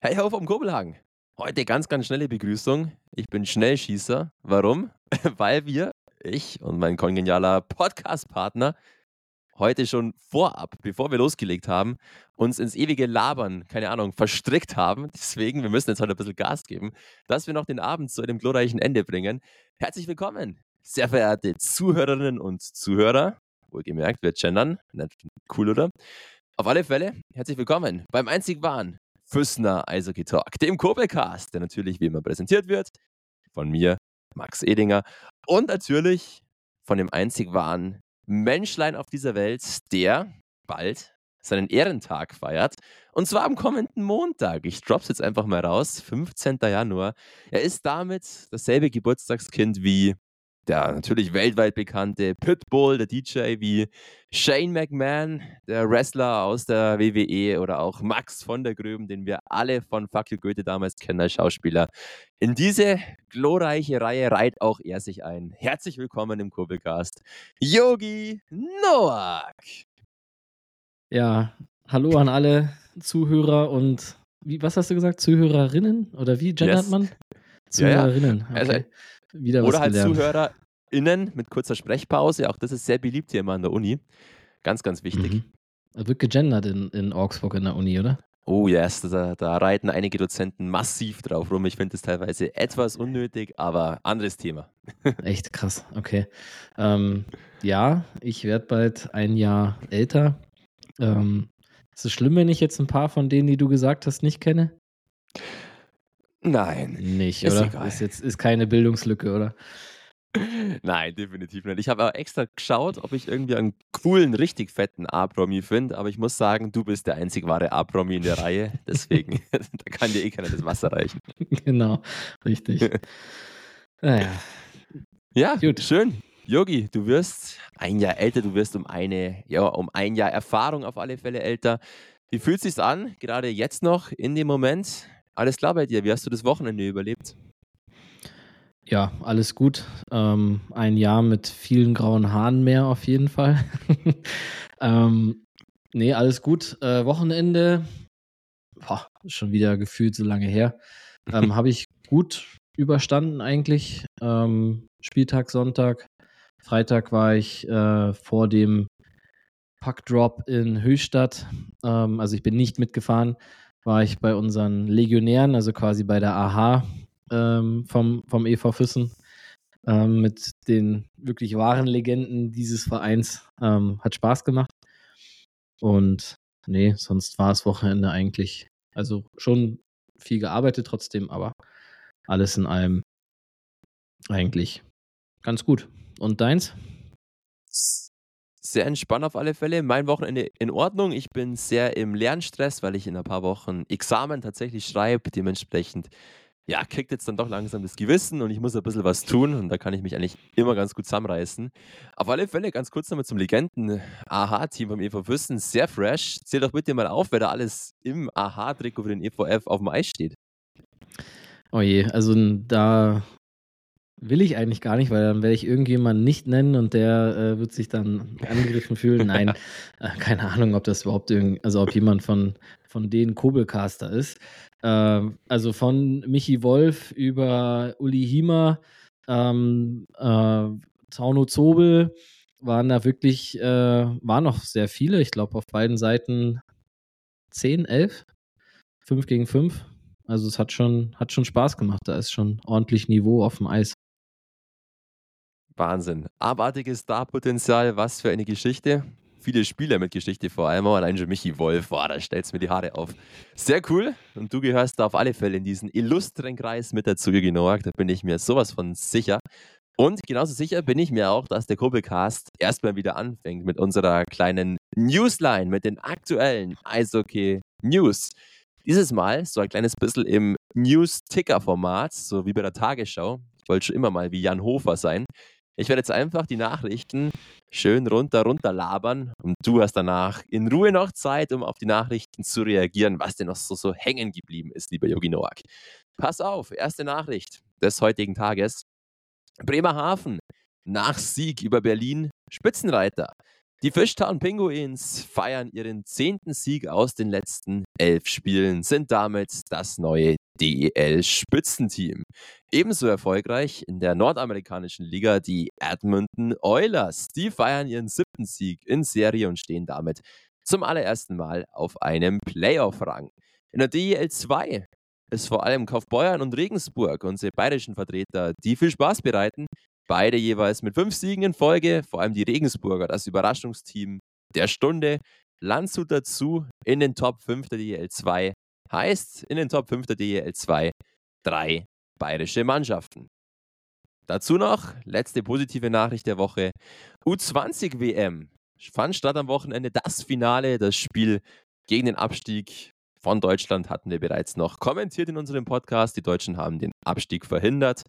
Hey ho vom Kurbelhagen. Heute ganz, ganz schnelle Begrüßung. Ich bin Schnellschießer. Warum? Weil wir, ich und mein kongenialer Podcast-Partner, heute schon vorab, bevor wir losgelegt haben, uns ins ewige Labern, keine Ahnung, verstrickt haben. Deswegen, wir müssen jetzt heute ein bisschen Gas geben, dass wir noch den Abend zu einem glorreichen Ende bringen. Herzlich willkommen, sehr verehrte Zuhörerinnen und Zuhörer. Wohlgemerkt, wir gendern. Cool, oder? Auf alle Fälle, herzlich willkommen beim einzig wahren Füssner Eishockey Talk, dem Kurbelcast, der natürlich wie immer präsentiert wird von mir, Max Edinger, und natürlich von dem einzig wahren Menschlein auf dieser Welt, der bald seinen Ehrentag feiert. Und zwar am kommenden Montag. Ich drop's jetzt einfach mal raus. 15. Januar. Er ist damit dasselbe Geburtstagskind wie der natürlich weltweit bekannte Pitbull, der DJ wie Shane McMahon, der Wrestler aus der WWE oder auch Max von der Gröben, den wir alle von Fuck You Goethe damals kennen als Schauspieler. In diese glorreiche Reihe reiht auch er sich ein. Herzlich willkommen im Kurbelcast, Yogi Noak. Ja, hallo an alle Zuhörer und wie, was hast du gesagt? Zuhörerinnen? Oder wie gendert yes. man? Zuhörerinnen. Ja, ja. Also, okay. Also, wieder Oder halt gelernt. ZuhörerInnen mit kurzer Sprechpause. Auch das ist sehr beliebt hier immer an der Uni. Ganz, ganz wichtig. Mhm. Wird gegendert in, in Augsburg in der Uni, oder? Oh yes, da, da reiten einige Dozenten massiv drauf rum. Ich finde das teilweise etwas unnötig, aber anderes Thema. Echt krass, okay. Ähm, ja, ich werde bald ein Jahr älter. Ähm, ist es schlimm, wenn ich jetzt ein paar von denen, die du gesagt hast, nicht kenne? Nein. Nicht, ist oder? Egal. Ist jetzt ist keine Bildungslücke, oder? Nein, definitiv nicht. Ich habe auch extra geschaut, ob ich irgendwie einen coolen, richtig fetten A-Promi finde, aber ich muss sagen, du bist der einzig wahre A-Promi in der Reihe. Deswegen, da kann dir eh keiner das Wasser reichen. Genau, richtig. naja. Ja, Gut. schön. Yogi, du wirst ein Jahr älter, du wirst um eine, ja, um ein Jahr Erfahrung auf alle Fälle älter. Wie fühlt es sich an, gerade jetzt noch in dem Moment? Alles klar bei dir? Wie hast du das Wochenende überlebt? Ja, alles gut. Ähm, ein Jahr mit vielen grauen Haaren mehr auf jeden Fall. ähm, nee, alles gut. Äh, Wochenende, boah, schon wieder gefühlt so lange her. Ähm, Habe ich gut überstanden eigentlich. Ähm, Spieltag, Sonntag. Freitag war ich äh, vor dem Puckdrop in Höchstadt. Ähm, also ich bin nicht mitgefahren war ich bei unseren Legionären, also quasi bei der AHA ähm, vom, vom EV Füssen, ähm, mit den wirklich wahren Legenden dieses Vereins. Ähm, hat Spaß gemacht. Und nee, sonst war es Wochenende eigentlich, also schon viel gearbeitet trotzdem, aber alles in allem eigentlich ganz gut. Und deins? Sehr entspannt auf alle Fälle. Mein Wochenende in Ordnung. Ich bin sehr im Lernstress, weil ich in ein paar Wochen Examen tatsächlich schreibe. Dementsprechend, ja, kriegt jetzt dann doch langsam das Gewissen und ich muss ein bisschen was tun und da kann ich mich eigentlich immer ganz gut zusammenreißen. Auf alle Fälle, ganz kurz nochmal zum Legenden-AHA-Team vom EV Fürsten. Sehr fresh. Zähl doch bitte mal auf, wer da alles im AHA-Trikot für den EVF auf dem Eis steht. Oh je, also da Will ich eigentlich gar nicht, weil dann werde ich irgendjemanden nicht nennen und der äh, wird sich dann angegriffen fühlen. Nein, äh, keine Ahnung, ob das überhaupt irgend, also ob jemand von, von denen Kobelcaster ist. Äh, also von Michi Wolf über Uli Hiemer, ähm, äh, Tauno Zobel waren da wirklich, äh, waren noch sehr viele. Ich glaube auf beiden Seiten 10, 11, 5 gegen 5. Also es hat schon, hat schon Spaß gemacht. Da ist schon ordentlich Niveau auf dem Eis. Wahnsinn. Abartiges Starpotenzial, was für eine Geschichte. Viele Spieler mit Geschichte vor allem, allein schon Michi Wolf, boah, da stellst mir die Haare auf. Sehr cool. Und du gehörst da auf alle Fälle in diesen illustren Kreis mit dazu, Georg. Da bin ich mir sowas von sicher. Und genauso sicher bin ich mir auch, dass der Kurbelcast erstmal wieder anfängt mit unserer kleinen Newsline, mit den aktuellen Eishockey News. Dieses Mal so ein kleines bisschen im News-Ticker-Format, so wie bei der Tagesschau. Ich wollte schon immer mal wie Jan Hofer sein. Ich werde jetzt einfach die Nachrichten schön runter, runter labern und du hast danach in Ruhe noch Zeit, um auf die Nachrichten zu reagieren, was denn noch so, so hängen geblieben ist, lieber Yogi Noak. Pass auf, erste Nachricht des heutigen Tages. Bremerhaven nach Sieg über Berlin Spitzenreiter. Die Fishtown Penguins feiern ihren zehnten Sieg aus den letzten elf Spielen, sind damit das neue DEL-Spitzenteam. Ebenso erfolgreich in der nordamerikanischen Liga die Edmonton Oilers. Die feiern ihren siebten Sieg in Serie und stehen damit zum allerersten Mal auf einem Playoff-Rang. In der DEL 2 ist vor allem Kaufbeuern und Regensburg, unsere bayerischen Vertreter, die viel Spaß bereiten, Beide jeweils mit fünf Siegen in Folge, vor allem die Regensburger, das Überraschungsteam der Stunde. Landshut dazu in den Top 5 der DEL 2. Heißt in den Top 5 der DEL 2 drei bayerische Mannschaften. Dazu noch, letzte positive Nachricht der Woche. U20 WM fand statt am Wochenende das Finale, das Spiel gegen den Abstieg von Deutschland hatten wir bereits noch kommentiert in unserem Podcast. Die Deutschen haben den Abstieg verhindert.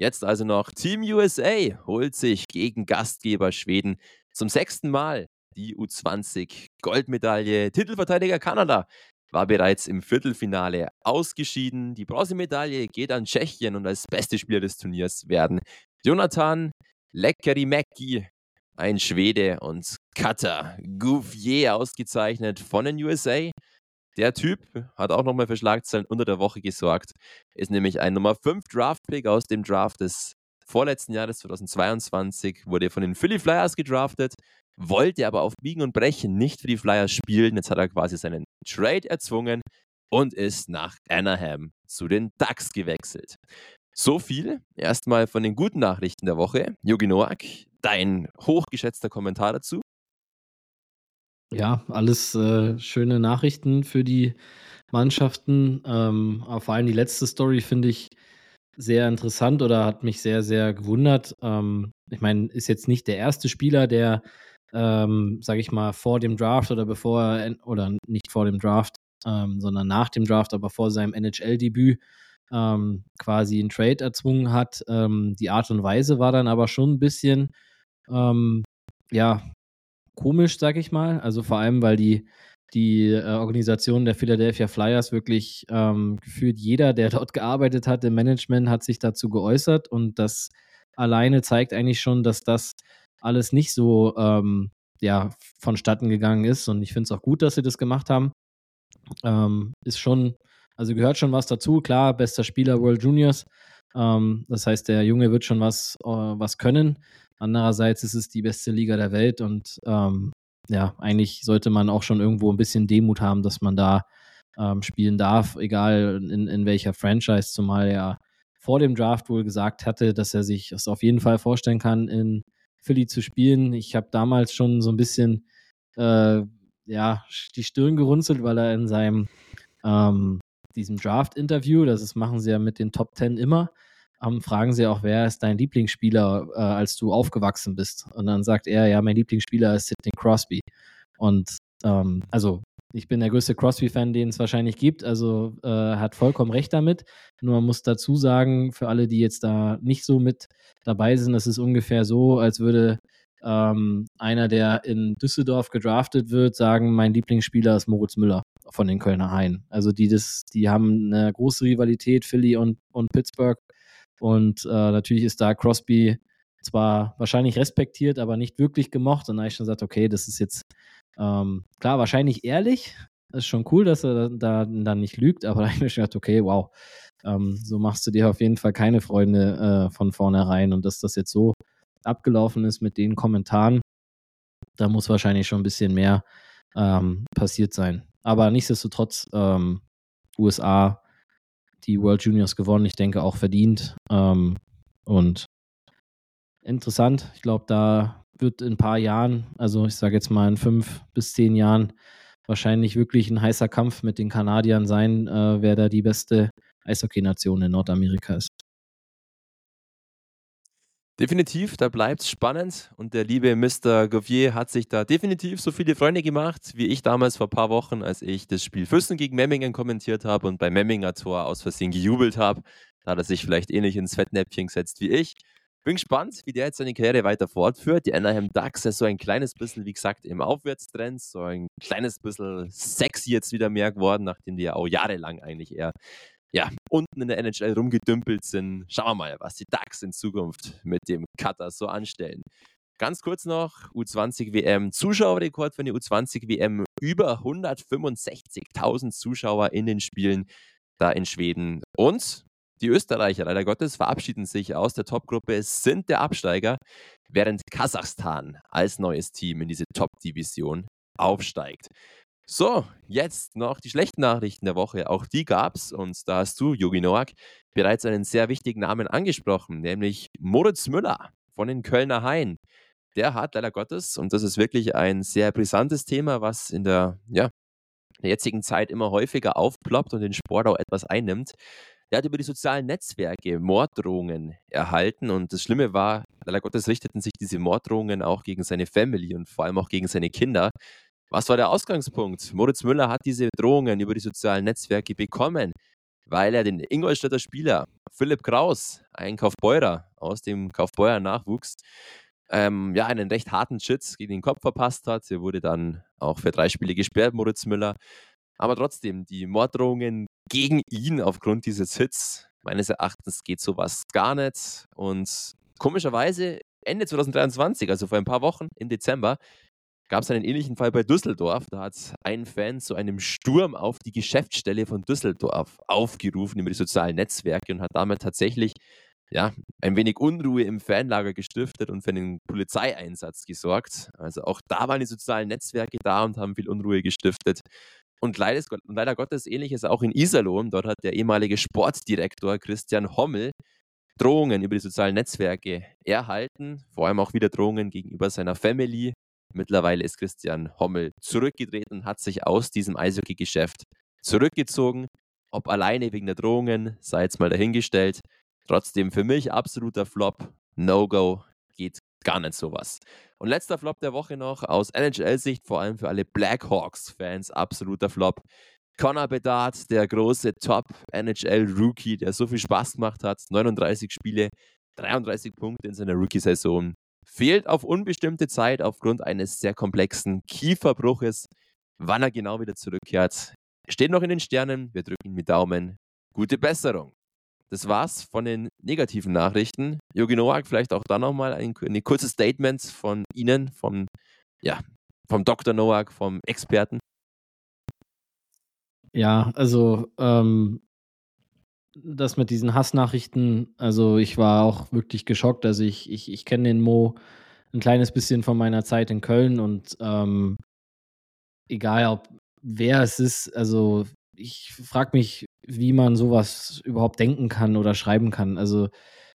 Jetzt also noch Team USA holt sich gegen Gastgeber Schweden zum sechsten Mal die U20 Goldmedaille. Titelverteidiger Kanada war bereits im Viertelfinale ausgeschieden. Die Bronzemedaille geht an Tschechien und als beste Spieler des Turniers werden Jonathan Lekkerimäki, ein Schwede, und Cutter Gouvier ausgezeichnet von den USA. Der Typ hat auch nochmal für Schlagzeilen unter der Woche gesorgt. Ist nämlich ein Nummer 5 Draft-Pick aus dem Draft des vorletzten Jahres 2022. Wurde von den Philly Flyers gedraftet, wollte aber auf Biegen und Brechen nicht für die Flyers spielen. Jetzt hat er quasi seinen Trade erzwungen und ist nach Anaheim zu den Ducks gewechselt. So viel erstmal von den guten Nachrichten der Woche. Jogi Noak, dein hochgeschätzter Kommentar dazu. Ja, alles äh, schöne Nachrichten für die Mannschaften. Ähm, vor allem die letzte Story finde ich sehr interessant oder hat mich sehr, sehr gewundert. Ähm, ich meine, ist jetzt nicht der erste Spieler, der, ähm, sage ich mal, vor dem Draft oder bevor er, oder nicht vor dem Draft, ähm, sondern nach dem Draft, aber vor seinem NHL-Debüt ähm, quasi einen Trade erzwungen hat. Ähm, die Art und Weise war dann aber schon ein bisschen, ähm, ja, komisch, sag ich mal. Also vor allem, weil die, die äh, Organisation der Philadelphia Flyers wirklich ähm, gefühlt jeder, der dort gearbeitet hat im Management, hat sich dazu geäußert und das alleine zeigt eigentlich schon, dass das alles nicht so ähm, ja, vonstatten gegangen ist und ich finde es auch gut, dass sie das gemacht haben. Ähm, ist schon, also gehört schon was dazu. Klar, bester Spieler World Juniors. Ähm, das heißt, der Junge wird schon was, äh, was können. Andererseits ist es die beste Liga der Welt und ähm, ja, eigentlich sollte man auch schon irgendwo ein bisschen Demut haben, dass man da ähm, spielen darf, egal in, in welcher Franchise, zumal er vor dem Draft wohl gesagt hatte, dass er sich das auf jeden Fall vorstellen kann, in Philly zu spielen. Ich habe damals schon so ein bisschen äh, ja, die Stirn gerunzelt, weil er in seinem ähm, diesem Draft-Interview, das ist, machen sie ja mit den Top Ten immer, ähm, fragen sie auch, wer ist dein Lieblingsspieler, äh, als du aufgewachsen bist? Und dann sagt er, ja, mein Lieblingsspieler ist Sidney Crosby. Und ähm, also ich bin der größte Crosby-Fan, den es wahrscheinlich gibt, also äh, hat vollkommen recht damit. Nur man muss dazu sagen, für alle, die jetzt da nicht so mit dabei sind, das ist ungefähr so, als würde ähm, einer, der in Düsseldorf gedraftet wird, sagen, mein Lieblingsspieler ist Moritz Müller von den Kölner Haien. Also die, das, die haben eine große Rivalität, Philly und, und Pittsburgh. Und äh, natürlich ist da Crosby zwar wahrscheinlich respektiert, aber nicht wirklich gemocht. Und da habe ich schon gesagt, okay, das ist jetzt ähm, klar, wahrscheinlich ehrlich. Das ist schon cool, dass er da dann nicht lügt, aber da habe ich mir schon gedacht, okay, wow, ähm, so machst du dir auf jeden Fall keine Freunde äh, von vornherein. Und dass das jetzt so abgelaufen ist mit den Kommentaren, da muss wahrscheinlich schon ein bisschen mehr ähm, passiert sein. Aber nichtsdestotrotz, ähm, USA die World Juniors gewonnen. Ich denke auch verdient. Ähm, und interessant. Ich glaube, da wird in ein paar Jahren, also ich sage jetzt mal in fünf bis zehn Jahren, wahrscheinlich wirklich ein heißer Kampf mit den Kanadiern sein, äh, wer da die beste Eishockey-Nation in Nordamerika ist. Definitiv, da bleibt es spannend und der liebe Mr. Gouvier hat sich da definitiv so viele Freunde gemacht, wie ich damals vor ein paar Wochen, als ich das Spiel Füssen gegen Memmingen kommentiert habe und beim Memminger Tor aus Versehen gejubelt habe. Da hat er sich vielleicht ähnlich ins Fettnäpfchen gesetzt wie ich. Bin gespannt, wie der jetzt seine Karriere weiter fortführt. Die Anaheim Ducks ist so ein kleines bisschen, wie gesagt, im Aufwärtstrend, so ein kleines bisschen sexy jetzt wieder mehr geworden, nachdem die ja auch jahrelang eigentlich eher ja, unten in der NHL rumgedümpelt sind. Schauen wir mal, was die Ducks in Zukunft mit dem Cutter so anstellen. Ganz kurz noch, U20 WM Zuschauerrekord für eine U20 WM. Über 165.000 Zuschauer in den Spielen da in Schweden. Und die Österreicher, leider Gottes, verabschieden sich aus der Topgruppe, sind der Absteiger, während Kasachstan als neues Team in diese Top-Division aufsteigt. So, jetzt noch die schlechten Nachrichten der Woche. Auch die gab's und da hast du, Jogi Noak, bereits einen sehr wichtigen Namen angesprochen, nämlich Moritz Müller von den Kölner Hain. Der hat leider Gottes, und das ist wirklich ein sehr brisantes Thema, was in der, ja, in der jetzigen Zeit immer häufiger aufploppt und den Sport auch etwas einnimmt, der hat über die sozialen Netzwerke Morddrohungen erhalten und das Schlimme war, leider Gottes richteten sich diese Morddrohungen auch gegen seine Family und vor allem auch gegen seine Kinder. Was war der Ausgangspunkt? Moritz Müller hat diese Drohungen über die sozialen Netzwerke bekommen, weil er den Ingolstädter Spieler Philipp Kraus, ein Kaufbeurer aus dem Kaufbeurer Nachwuchs, ähm, ja, einen recht harten Schütz gegen den Kopf verpasst hat. Er wurde dann auch für drei Spiele gesperrt, Moritz Müller. Aber trotzdem, die Morddrohungen gegen ihn aufgrund dieses Hits, meines Erachtens geht sowas gar nicht. Und komischerweise Ende 2023, also vor ein paar Wochen im Dezember, gab es einen ähnlichen Fall bei Düsseldorf. Da hat ein Fan zu einem Sturm auf die Geschäftsstelle von Düsseldorf aufgerufen über die sozialen Netzwerke und hat damit tatsächlich ja, ein wenig Unruhe im Fanlager gestiftet und für einen Polizeieinsatz gesorgt. Also auch da waren die sozialen Netzwerke da und haben viel Unruhe gestiftet. Und leider, Gottes ähnliches auch in Iserlohn. Dort hat der ehemalige Sportdirektor Christian Hommel Drohungen über die sozialen Netzwerke erhalten, vor allem auch wieder Drohungen gegenüber seiner Family. Mittlerweile ist Christian Hommel zurückgetreten, hat sich aus diesem Eishockey-Geschäft zurückgezogen. Ob alleine wegen der Drohungen, sei jetzt mal dahingestellt. Trotzdem für mich absoluter Flop. No-Go. Geht gar nicht sowas. Und letzter Flop der Woche noch aus NHL-Sicht, vor allem für alle Blackhawks-Fans, absoluter Flop. Connor Bedard, der große Top-NHL-Rookie, der so viel Spaß gemacht hat, 39 Spiele, 33 Punkte in seiner Rookie-Saison, fehlt auf unbestimmte Zeit aufgrund eines sehr komplexen Kieferbruches. Wann er genau wieder zurückkehrt, steht noch in den Sternen. Wir drücken die Daumen. Gute Besserung. Das war's von den negativen Nachrichten. Jogi Noak, vielleicht auch da nochmal ein, ein kurzes Statement von Ihnen, vom, ja, vom Dr. Noak, vom Experten. Ja, also ähm, das mit diesen Hassnachrichten, also ich war auch wirklich geschockt. Also ich, ich, ich kenne den Mo ein kleines bisschen von meiner Zeit in Köln und ähm, egal ob wer es ist, also ich frage mich, wie man sowas überhaupt denken kann oder schreiben kann. Also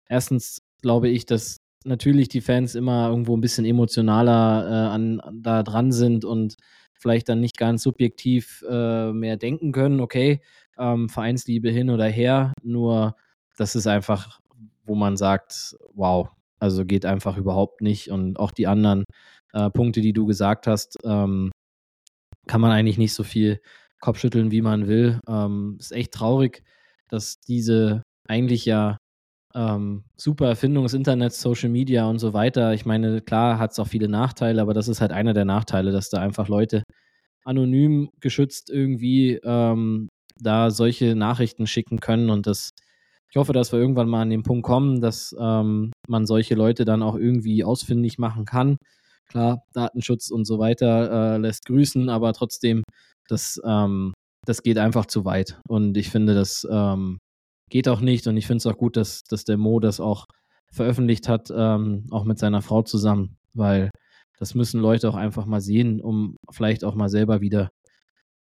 erstens glaube ich, dass natürlich die Fans immer irgendwo ein bisschen emotionaler äh, an, da dran sind und vielleicht dann nicht ganz subjektiv äh, mehr denken können, okay, ähm, Vereinsliebe hin oder her, nur das ist einfach, wo man sagt, wow, also geht einfach überhaupt nicht und auch die anderen äh, Punkte, die du gesagt hast, ähm, kann man eigentlich nicht so viel Kopfschütteln, wie man will. Ähm, ist echt traurig, dass diese eigentlich ja ähm, super Erfindung des Internets, Social Media und so weiter. Ich meine, klar hat es auch viele Nachteile, aber das ist halt einer der Nachteile, dass da einfach Leute anonym geschützt irgendwie ähm, da solche Nachrichten schicken können und das ich hoffe, dass wir irgendwann mal an den Punkt kommen, dass ähm, man solche Leute dann auch irgendwie ausfindig machen kann. Klar, Datenschutz und so weiter äh, lässt grüßen, aber trotzdem das, ähm, das geht einfach zu weit. Und ich finde, das ähm, geht auch nicht. Und ich finde es auch gut, dass, dass der Mo das auch veröffentlicht hat, ähm, auch mit seiner Frau zusammen, weil das müssen Leute auch einfach mal sehen, um vielleicht auch mal selber wieder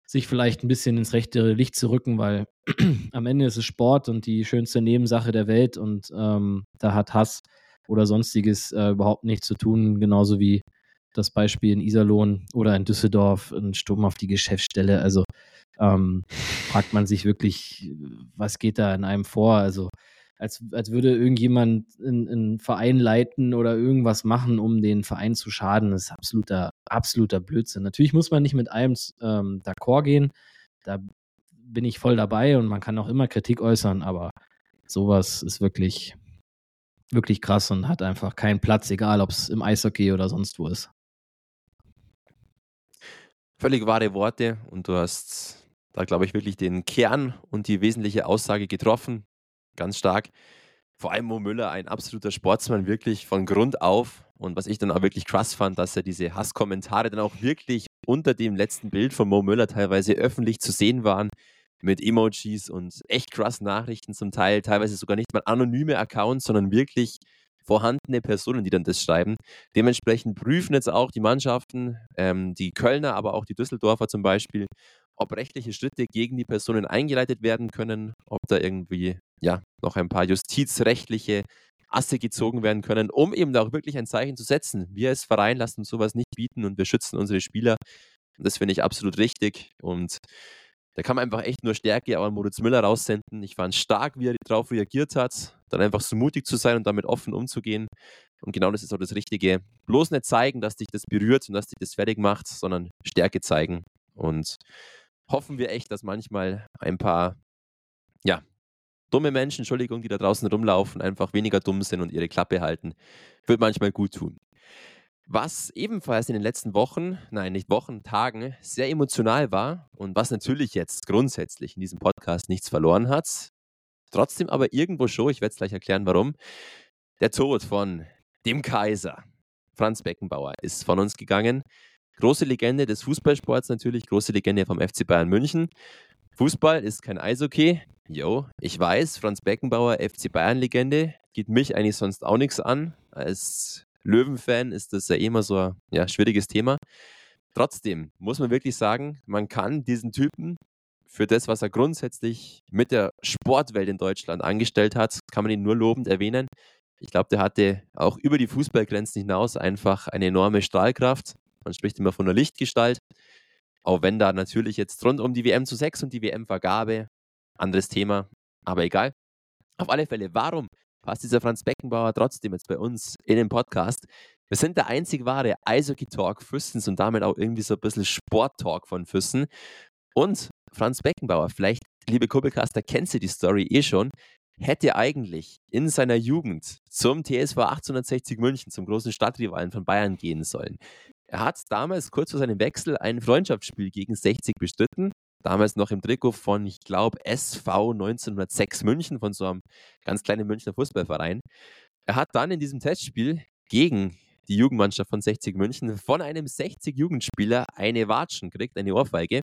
sich vielleicht ein bisschen ins rechte Licht zu rücken, weil am Ende ist es Sport und die schönste Nebensache der Welt und ähm, da hat Hass oder sonstiges äh, überhaupt nichts zu tun, genauso wie das Beispiel in Iserlohn oder in Düsseldorf, ein Sturm auf die Geschäftsstelle. Also ähm, fragt man sich wirklich, was geht da in einem vor? Also als, als würde irgendjemand einen Verein leiten oder irgendwas machen, um den Verein zu schaden. Das ist absoluter, absoluter Blödsinn. Natürlich muss man nicht mit allem ähm, d'accord gehen. Da bin ich voll dabei und man kann auch immer Kritik äußern, aber sowas ist wirklich, wirklich krass und hat einfach keinen Platz, egal ob es im Eishockey oder sonst wo ist. Völlig wahre Worte und du hast da, glaube ich, wirklich den Kern und die wesentliche Aussage getroffen. Ganz stark. vor allem Mo Müller, ein absoluter Sportsmann, wirklich von Grund auf. Und was ich dann auch wirklich krass fand, dass er diese Hasskommentare dann auch wirklich unter dem letzten Bild von Mo Müller teilweise öffentlich zu sehen waren, mit Emojis und echt krass Nachrichten zum Teil, teilweise sogar nicht mal anonyme Accounts, sondern wirklich vorhandene Personen, die dann das schreiben. Dementsprechend prüfen jetzt auch die Mannschaften, ähm, die Kölner, aber auch die Düsseldorfer zum Beispiel, ob rechtliche Schritte gegen die Personen eingeleitet werden können, ob da irgendwie ja noch ein paar justizrechtliche Asse gezogen werden können, um eben da auch wirklich ein Zeichen zu setzen. Wir als Verein lassen uns sowas nicht bieten und wir schützen unsere Spieler. Und das finde ich absolut richtig. Und da kann man einfach echt nur Stärke auch an Moritz Müller raussenden. Ich fand stark, wie er darauf reagiert hat, dann einfach so mutig zu sein und damit offen umzugehen. Und genau das ist auch das Richtige. Bloß nicht zeigen, dass dich das berührt und dass dich das fertig macht, sondern Stärke zeigen. Und hoffen wir echt, dass manchmal ein paar, ja, dumme Menschen, Entschuldigung, die da draußen rumlaufen, einfach weniger dumm sind und ihre Klappe halten. Wird manchmal gut tun. Was ebenfalls in den letzten Wochen, nein, nicht Wochen, Tagen sehr emotional war und was natürlich jetzt grundsätzlich in diesem Podcast nichts verloren hat, trotzdem aber irgendwo schon, ich werde es gleich erklären, warum, der Tod von dem Kaiser, Franz Beckenbauer, ist von uns gegangen. Große Legende des Fußballsports natürlich, große Legende vom FC Bayern München. Fußball ist kein Eishockey. Jo, ich weiß, Franz Beckenbauer, FC Bayern-Legende, geht mich eigentlich sonst auch nichts an. Als Löwen-Fan ist das ja immer so ein ja, schwieriges Thema. Trotzdem muss man wirklich sagen, man kann diesen Typen für das, was er grundsätzlich mit der Sportwelt in Deutschland angestellt hat, kann man ihn nur lobend erwähnen. Ich glaube, der hatte auch über die Fußballgrenzen hinaus einfach eine enorme Strahlkraft. Man spricht immer von einer Lichtgestalt. Auch wenn da natürlich jetzt rund um die WM zu 6 und die WM-Vergabe, anderes Thema, aber egal. Auf alle Fälle, warum passt dieser Franz Beckenbauer trotzdem jetzt bei uns in den Podcast. Wir sind der einzig wahre Eishockey-Talk Füssens und damit auch irgendwie so ein bisschen Sport-Talk von Füssen. Und Franz Beckenbauer, vielleicht, liebe Kurbelcaster, kennst du die Story eh schon, hätte eigentlich in seiner Jugend zum TSV 1860 München, zum großen Stadtrivalen von Bayern gehen sollen. Er hat damals kurz vor seinem Wechsel ein Freundschaftsspiel gegen 60 bestritten damals noch im Trikot von, ich glaube, SV 1906 München, von so einem ganz kleinen Münchner Fußballverein. Er hat dann in diesem Testspiel gegen die Jugendmannschaft von 60 München von einem 60 Jugendspieler eine Watschen gekriegt, eine Ohrfeige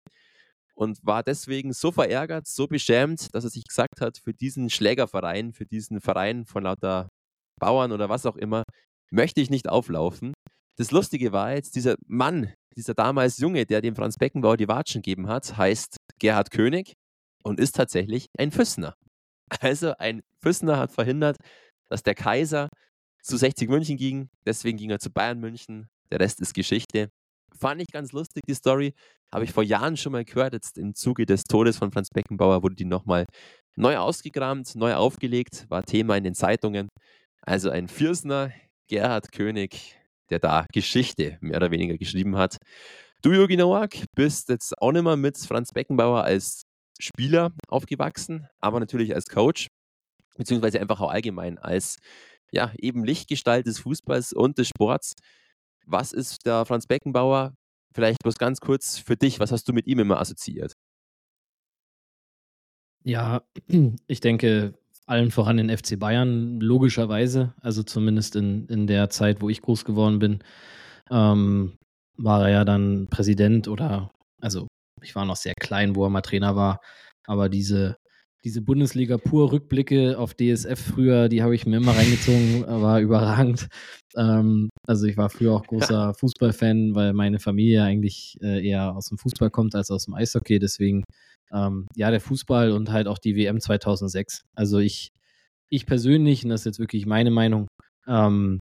und war deswegen so verärgert, so beschämt, dass er sich gesagt hat, für diesen Schlägerverein, für diesen Verein von lauter Bauern oder was auch immer, möchte ich nicht auflaufen. Das Lustige war jetzt, dieser Mann, dieser damals Junge, der dem Franz Beckenbauer die Watschen gegeben hat, heißt Gerhard König und ist tatsächlich ein Füssner. Also ein Füssner hat verhindert, dass der Kaiser zu 60 München ging. Deswegen ging er zu Bayern München. Der Rest ist Geschichte. Fand ich ganz lustig, die Story. Habe ich vor Jahren schon mal gehört. Jetzt im Zuge des Todes von Franz Beckenbauer wurde die nochmal neu ausgegramt, neu aufgelegt, war Thema in den Zeitungen. Also ein Fürsner, Gerhard König, der da Geschichte mehr oder weniger geschrieben hat. Du, Jogi Nowak, bist jetzt auch nicht mehr mit Franz Beckenbauer als Spieler aufgewachsen, aber natürlich als Coach, beziehungsweise einfach auch allgemein als ja, eben Lichtgestalt des Fußballs und des Sports. Was ist der Franz Beckenbauer? Vielleicht bloß ganz kurz für dich, was hast du mit ihm immer assoziiert? Ja, ich denke, allen voran den FC Bayern, logischerweise. Also zumindest in, in der Zeit, wo ich groß geworden bin, ähm, war er ja dann Präsident oder, also ich war noch sehr klein, wo er mal Trainer war, aber diese, diese Bundesliga pur Rückblicke auf DSF früher, die habe ich mir immer reingezogen, war überragend. Ähm, also ich war früher auch großer Fußballfan, weil meine Familie eigentlich äh, eher aus dem Fußball kommt als aus dem Eishockey, deswegen ähm, ja, der Fußball und halt auch die WM 2006. Also ich, ich persönlich, und das ist jetzt wirklich meine Meinung, ähm,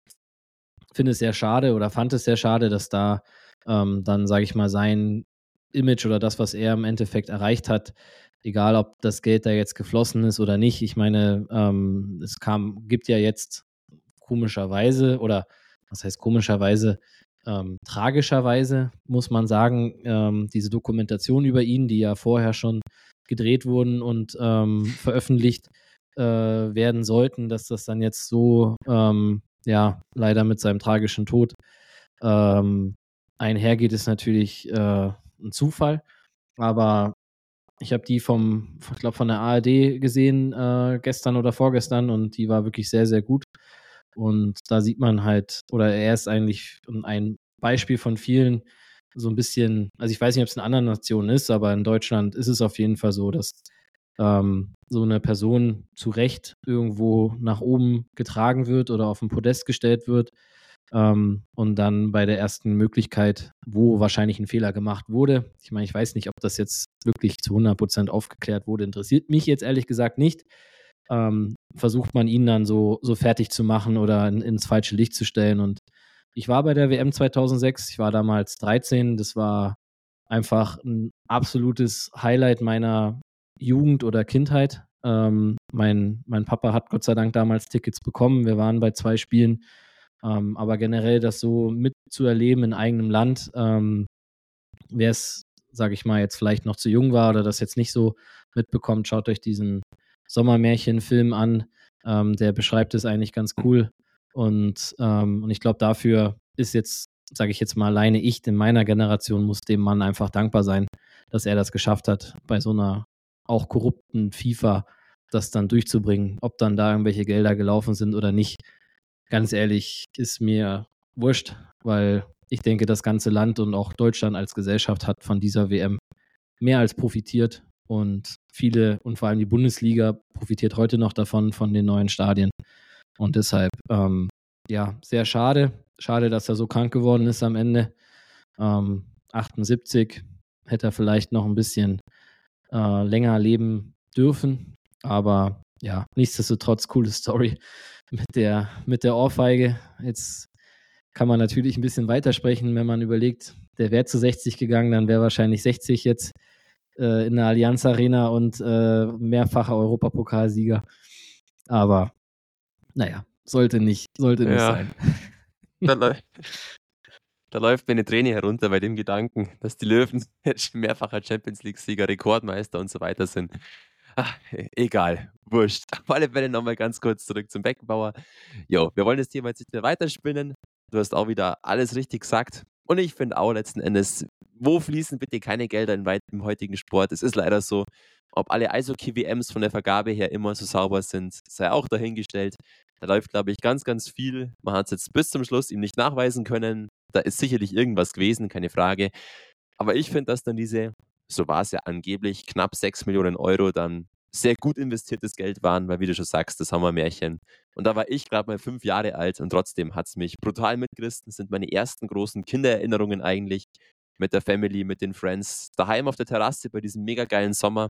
finde es sehr schade oder fand es sehr schade, dass da ähm, dann, sage ich mal, sein Image oder das, was er im Endeffekt erreicht hat, egal ob das Geld da jetzt geflossen ist oder nicht. Ich meine, ähm, es kam, gibt ja jetzt komischerweise oder was heißt komischerweise, ähm, tragischerweise, muss man sagen, ähm, diese Dokumentation über ihn, die ja vorher schon gedreht wurden und ähm, veröffentlicht äh, werden sollten, dass das dann jetzt so, ähm, ja, leider mit seinem tragischen Tod ähm, einhergeht, ist natürlich äh, ein Zufall. Aber Ich habe die vom, ich glaube, von der ARD gesehen äh, gestern oder vorgestern und die war wirklich sehr, sehr gut. Und da sieht man halt, oder er ist eigentlich ein Beispiel von vielen, so ein bisschen, also ich weiß nicht, ob es in anderen Nationen ist, aber in Deutschland ist es auf jeden Fall so, dass ähm, so eine Person zu Recht irgendwo nach oben getragen wird oder auf ein Podest gestellt wird ähm, und dann bei der ersten Möglichkeit, wo wahrscheinlich ein Fehler gemacht wurde, ich meine, ich weiß nicht, ob das jetzt wirklich zu 100 Prozent aufgeklärt wurde, interessiert mich jetzt ehrlich gesagt nicht. Ähm, versucht man ihn dann so, so fertig zu machen oder in, ins falsche Licht zu stellen. Und ich war bei der WM 2006, ich war damals 13, das war einfach ein absolutes Highlight meiner Jugend oder Kindheit. Ähm, mein, mein Papa hat Gott sei Dank damals Tickets bekommen. Wir waren bei zwei Spielen. Ähm, aber generell das so mitzuerleben in eigenem Land, ähm, wer es, sage ich mal, jetzt vielleicht noch zu jung war oder das jetzt nicht so mitbekommt, schaut euch diesen Sommermärchen-Film an. Ähm, der beschreibt es eigentlich ganz cool. Und, ähm, und ich glaube, dafür ist jetzt, sage ich jetzt mal, alleine ich in meiner Generation muss dem Mann einfach dankbar sein, dass er das geschafft hat, bei so einer auch korrupten FIFA das dann durchzubringen. Ob dann da irgendwelche Gelder gelaufen sind oder nicht, ganz ehrlich, ist mir wurscht, weil ich denke, das ganze Land und auch Deutschland als Gesellschaft hat von dieser WM mehr als profitiert und viele und vor allem die Bundesliga profitiert heute noch davon, von den neuen Stadien. Und deshalb, ähm, ja, sehr schade. Schade, dass er so krank geworden ist am Ende. Ähm, 78 hätte er vielleicht noch ein bisschen äh, länger leben dürfen. Aber ja, nichtsdestotrotz, coole Story mit der, mit der Ohrfeige. Jetzt kann man natürlich ein bisschen weitersprechen, wenn man überlegt, der wäre zu 60 gegangen, dann wäre wahrscheinlich 60 jetzt äh, in der Allianz Arena und äh, mehrfacher Europapokalsieger. Aber naja, sollte nicht, sollte nicht ja. sein. Da, läuft, da läuft mir eine Träne herunter bei dem Gedanken, dass die Löwen mehrfacher Champions League-Sieger, Rekordmeister und so weiter sind. Ach, e, egal, wurscht. Auf alle Fälle nochmal ganz kurz zurück zum Beckenbauer. Jo, wir wollen das Thema jetzt nicht mehr weiterspinnen. Du hast auch wieder alles richtig gesagt. Und ich finde auch letzten Endes, wo fließen bitte keine Gelder in im heutigen Sport? Es ist leider so. Ob alle Eishockey-WMs von der Vergabe her immer so sauber sind, sei auch dahingestellt. Da läuft, glaube ich, ganz, ganz viel. Man hat es jetzt bis zum Schluss ihm nicht nachweisen können. Da ist sicherlich irgendwas gewesen, keine Frage. Aber ich finde, dass dann diese so war es ja angeblich, knapp 6 Millionen Euro dann sehr gut investiertes Geld waren, weil wie du schon sagst, das Hammermärchen. Und da war ich gerade mal fünf Jahre alt und trotzdem hat es mich brutal mitgerissen. Das sind meine ersten großen Kindererinnerungen eigentlich mit der Family, mit den Friends, daheim auf der Terrasse bei diesem mega geilen Sommer,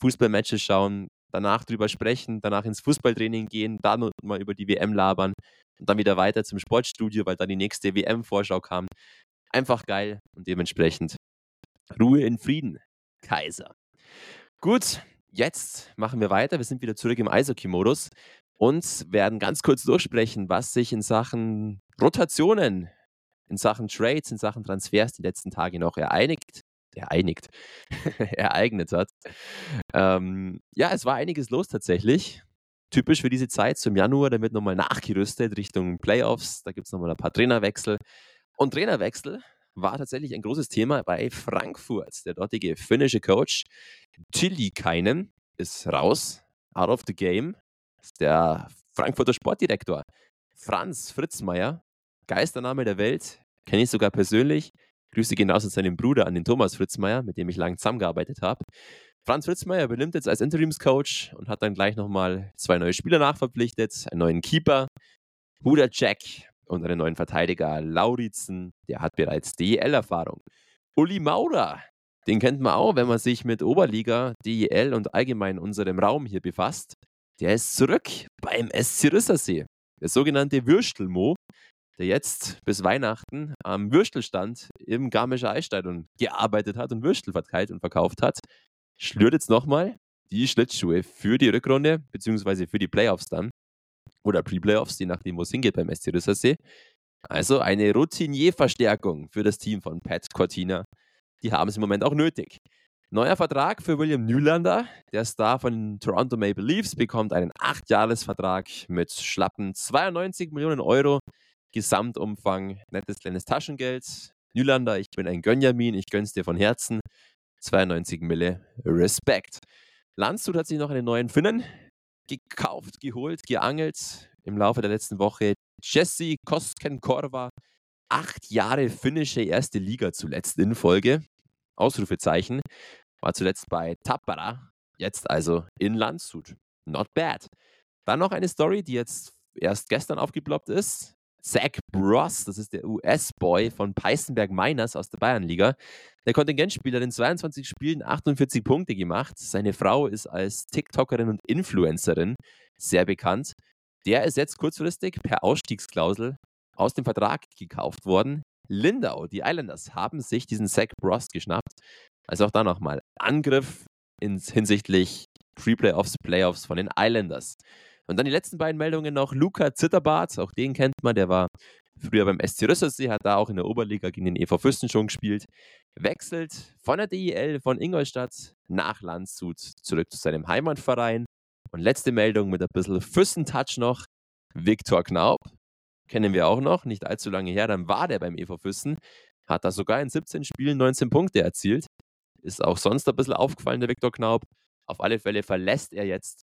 Fußballmatches schauen, danach drüber sprechen, danach ins Fußballtraining gehen, dann mal über die WM labern und dann wieder weiter zum Sportstudio, weil dann die nächste WM-Vorschau kam. Einfach geil und dementsprechend Ruhe in Frieden, Kaiser. Gut, jetzt machen wir weiter. Wir sind wieder zurück im Eishockey-Modus und werden ganz kurz durchsprechen, was sich in Sachen Rotationen, in Sachen Trades, in Sachen Transfers die letzten Tage noch ereinigt, ereinigt, ereignet hat. Ähm, ja, es war einiges los tatsächlich. Typisch für diese Zeit, zum Januar, da wird nochmal nachgerüstet Richtung Playoffs. Da gibt es nochmal ein paar Trainerwechsel. Und Trainerwechsel war tatsächlich ein großes Thema bei Frankfurt. Der dortige finnische Coach Keinen ist raus, out of the game. der Frankfurter Sportdirektor Franz Fritzmeier, Geistername der Welt, kenne ich sogar persönlich. Grüße genauso seinem Bruder an den Thomas Fritzmeier, mit dem ich lange zusammengearbeitet habe. Franz Fritzmeier übernimmt jetzt als Interimscoach und hat dann gleich nochmal zwei neue Spieler nachverpflichtet, einen neuen Keeper, Huda Jack und einen neuen Verteidiger, Lauritzen, der hat bereits DEL-Erfahrung. Uli Maurer, den kennt man auch, wenn man sich mit Oberliga, DEL und allgemein unserem Raum hier befasst. Der ist zurück beim SC Rüssersee. Der sogenannte Würstelmo, der jetzt bis Weihnachten am Würstelstand im Garmischer Eisstadion gearbeitet hat und Würstel verteilt und verkauft hat, schlürt jetzt nochmal die Schlittschuhe für die Rückrunde, beziehungsweise für die Playoffs dann oder Pre-Playoffs, je nachdem, wo es hingeht beim SC Rüssersee. Also eine Routinierverstärkung für das Team von Pat Cortina. Die haben es im Moment auch nötig. Neuer Vertrag für William Nylander. Der Star von Toronto Maple Leafs bekommt einen 8-Jahres-Vertrag mit schlappen 92 Millionen Euro Gesamtumfang. Nettes kleines Taschengeld. Nylander, ich bin ein Gönjamin, ich gönn's dir von Herzen. 92 Mille. Respekt. Landshut hat sich noch einen neuen Finnen gekauft, geholt, geangelt. Im Laufe der letzten Woche Jesse Koskenkorva. Acht Jahre finnische erste Liga zuletzt in Folge. Ausrufezeichen. War zuletzt bei Tappara. Jetzt also in Landshut. Not bad. Dann noch eine Story, die jetzt erst gestern aufgeploppt ist. Zach Bross, das ist der US-Boy von Peißenberg Miners aus der Bayernliga. Der Kontingentspieler in 22 Spielen 48 Punkte gemacht. Seine Frau ist als TikTokerin und Influencerin sehr bekannt. Der ist jetzt kurzfristig per Ausstiegsklausel aus dem Vertrag gekauft worden. Lindau, die Islanders, haben sich diesen Zach Bross geschnappt. Also auch da nochmal Angriff ins, hinsichtlich Pre-Playoffs, Playoffs von den Islanders. Und dann die letzten beiden Meldungen noch. Luca Zitterbart, auch den kennt man, der war früher beim SC Rüssersee, hat da auch in der Oberliga gegen den EV Füssen schon gespielt. Wechselt von der DEL von Ingolstadt nach Landshut zurück zu seinem Heimatverein. Und letzte Meldung mit ein bisschen Füssen-Touch noch. Viktor Knaub, kennen wir auch noch, nicht allzu lange her, dann war der beim EV Füssen, hat da sogar in 17 Spielen 19 Punkte erzielt. Ist auch sonst ein bisschen aufgefallen, der Viktor Knaub. Auf alle Fälle verlässt er jetzt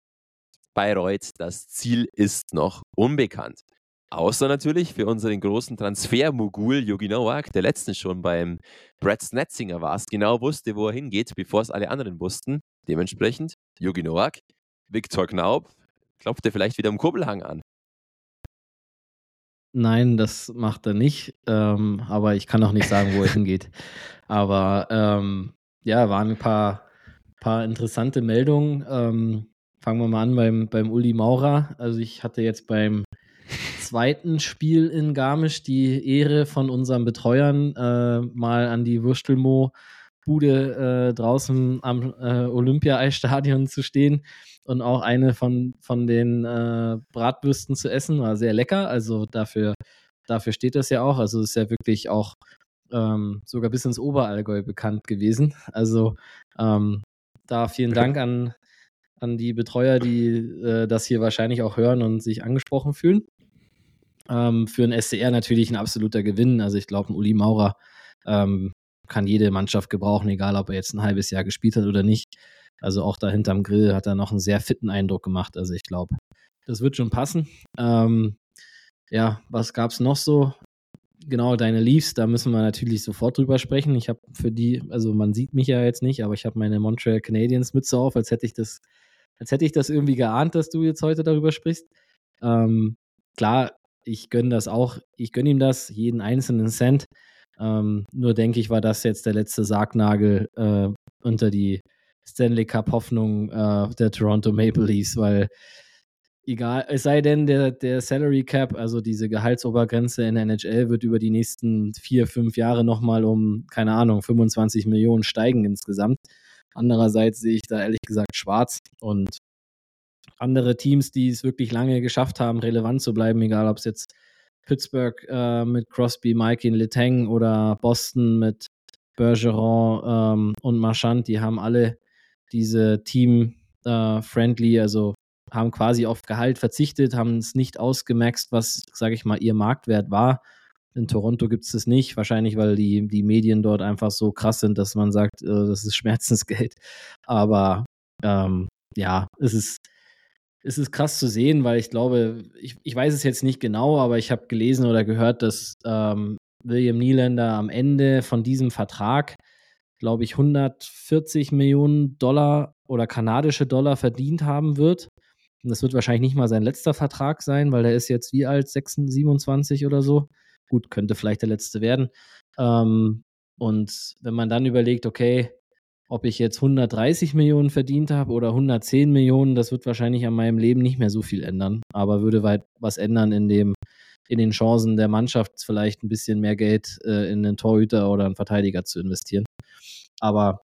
Bayreuth. Das Ziel ist noch unbekannt. Außer natürlich für unseren großen Transfer-Mogul Jogi Nowak, der letztens schon beim Brad Snetzinger war, genau wusste, wo er hingeht, bevor es alle anderen wussten. Dementsprechend Jogi Nowak, Viktor Knaub, klopft er vielleicht wieder im Kurbelhang an. Nein, das macht er nicht. Ähm, aber ich kann auch nicht sagen, wo er hingeht. Aber ähm, ja, waren ein paar, paar interessante Meldungen. Ähm, Fangen wir mal an beim, beim Uli Maurer. Also ich hatte jetzt beim zweiten Spiel in Garmisch die Ehre von unseren Betreuern äh, mal an die Wurstelmo Bude äh, draußen am äh, Olympia-Eisstadion zu stehen und auch eine von, von den äh, Bratwürsten zu essen. War sehr lecker. Also dafür, dafür steht das ja auch. Also es ist ja wirklich auch ähm, sogar bis ins Oberallgäu bekannt gewesen. Also ähm, da vielen Dank an, an die Betreuer, die äh, das hier wahrscheinlich auch hören und sich angesprochen fühlen. Ähm, für einen SCR natürlich ein absoluter Gewinn. Also ich glaube, ein Uli Maurer ähm, kann jede Mannschaft gebrauchen, egal ob er jetzt ein halbes Jahr gespielt hat oder nicht. Also auch da hinterm Grill hat er noch einen sehr fitten Eindruck gemacht. Also ich glaube, das wird schon passen. Ähm, ja, was gab es noch so? Genau, deine Leafs, da müssen wir natürlich sofort drüber sprechen. Ich habe für die, also man sieht mich ja jetzt nicht, aber ich habe meine Montreal Canadiens Mütze auf, als hätte ich das als hätte ich das irgendwie geahnt, dass du jetzt heute darüber sprichst. Ähm, klar, ich gönne das auch, ich gönne ihm das, jeden einzelnen Cent. Ähm, nur denke ich, war das jetzt der letzte Sargnagel äh, unter die Stanley Cup Hoffnung äh, der Toronto Maple Leafs, weil egal, es sei denn, der, der Salary Cap, also diese Gehaltsobergrenze in der NHL, wird über die nächsten vier, fünf Jahre nochmal um, keine Ahnung, 25 Millionen steigen insgesamt. Andererseits sehe ich da ehrlich gesagt schwarz und andere Teams, die es wirklich lange geschafft haben, relevant zu bleiben, egal ob es jetzt Pittsburgh äh, mit Crosby, Mikey und Letang oder Boston mit Bergeron ähm, und Marchand, die haben alle diese Team-friendly, äh, also haben quasi auf Gehalt verzichtet, haben es nicht ausgemaxt, was, sage ich mal, ihr Marktwert war in Toronto gibt es das nicht, wahrscheinlich, weil die, die Medien dort einfach so krass sind, dass man sagt, äh, das ist Schmerzensgeld. Aber ähm, ja, es ist, es ist krass zu sehen, weil ich glaube, ich, ich weiß es jetzt nicht genau, aber ich habe gelesen oder gehört, dass ähm, William Nylander am Ende von diesem Vertrag, glaube ich, 140 Millionen Dollar oder kanadische Dollar verdient haben wird. Und das wird wahrscheinlich nicht mal sein letzter Vertrag sein, weil er ist jetzt wie alt, 26, 27 oder so. Gut, könnte vielleicht der letzte werden. Ähm, und wenn man dann überlegt, okay, ob ich jetzt 130 Millionen verdient habe oder 110 Millionen, das wird wahrscheinlich an meinem Leben nicht mehr so viel ändern, aber würde weit was ändern in dem in den Chancen der Mannschaft vielleicht ein bisschen mehr Geld äh, in einen Torhüter oder einen Verteidiger zu investieren. Aber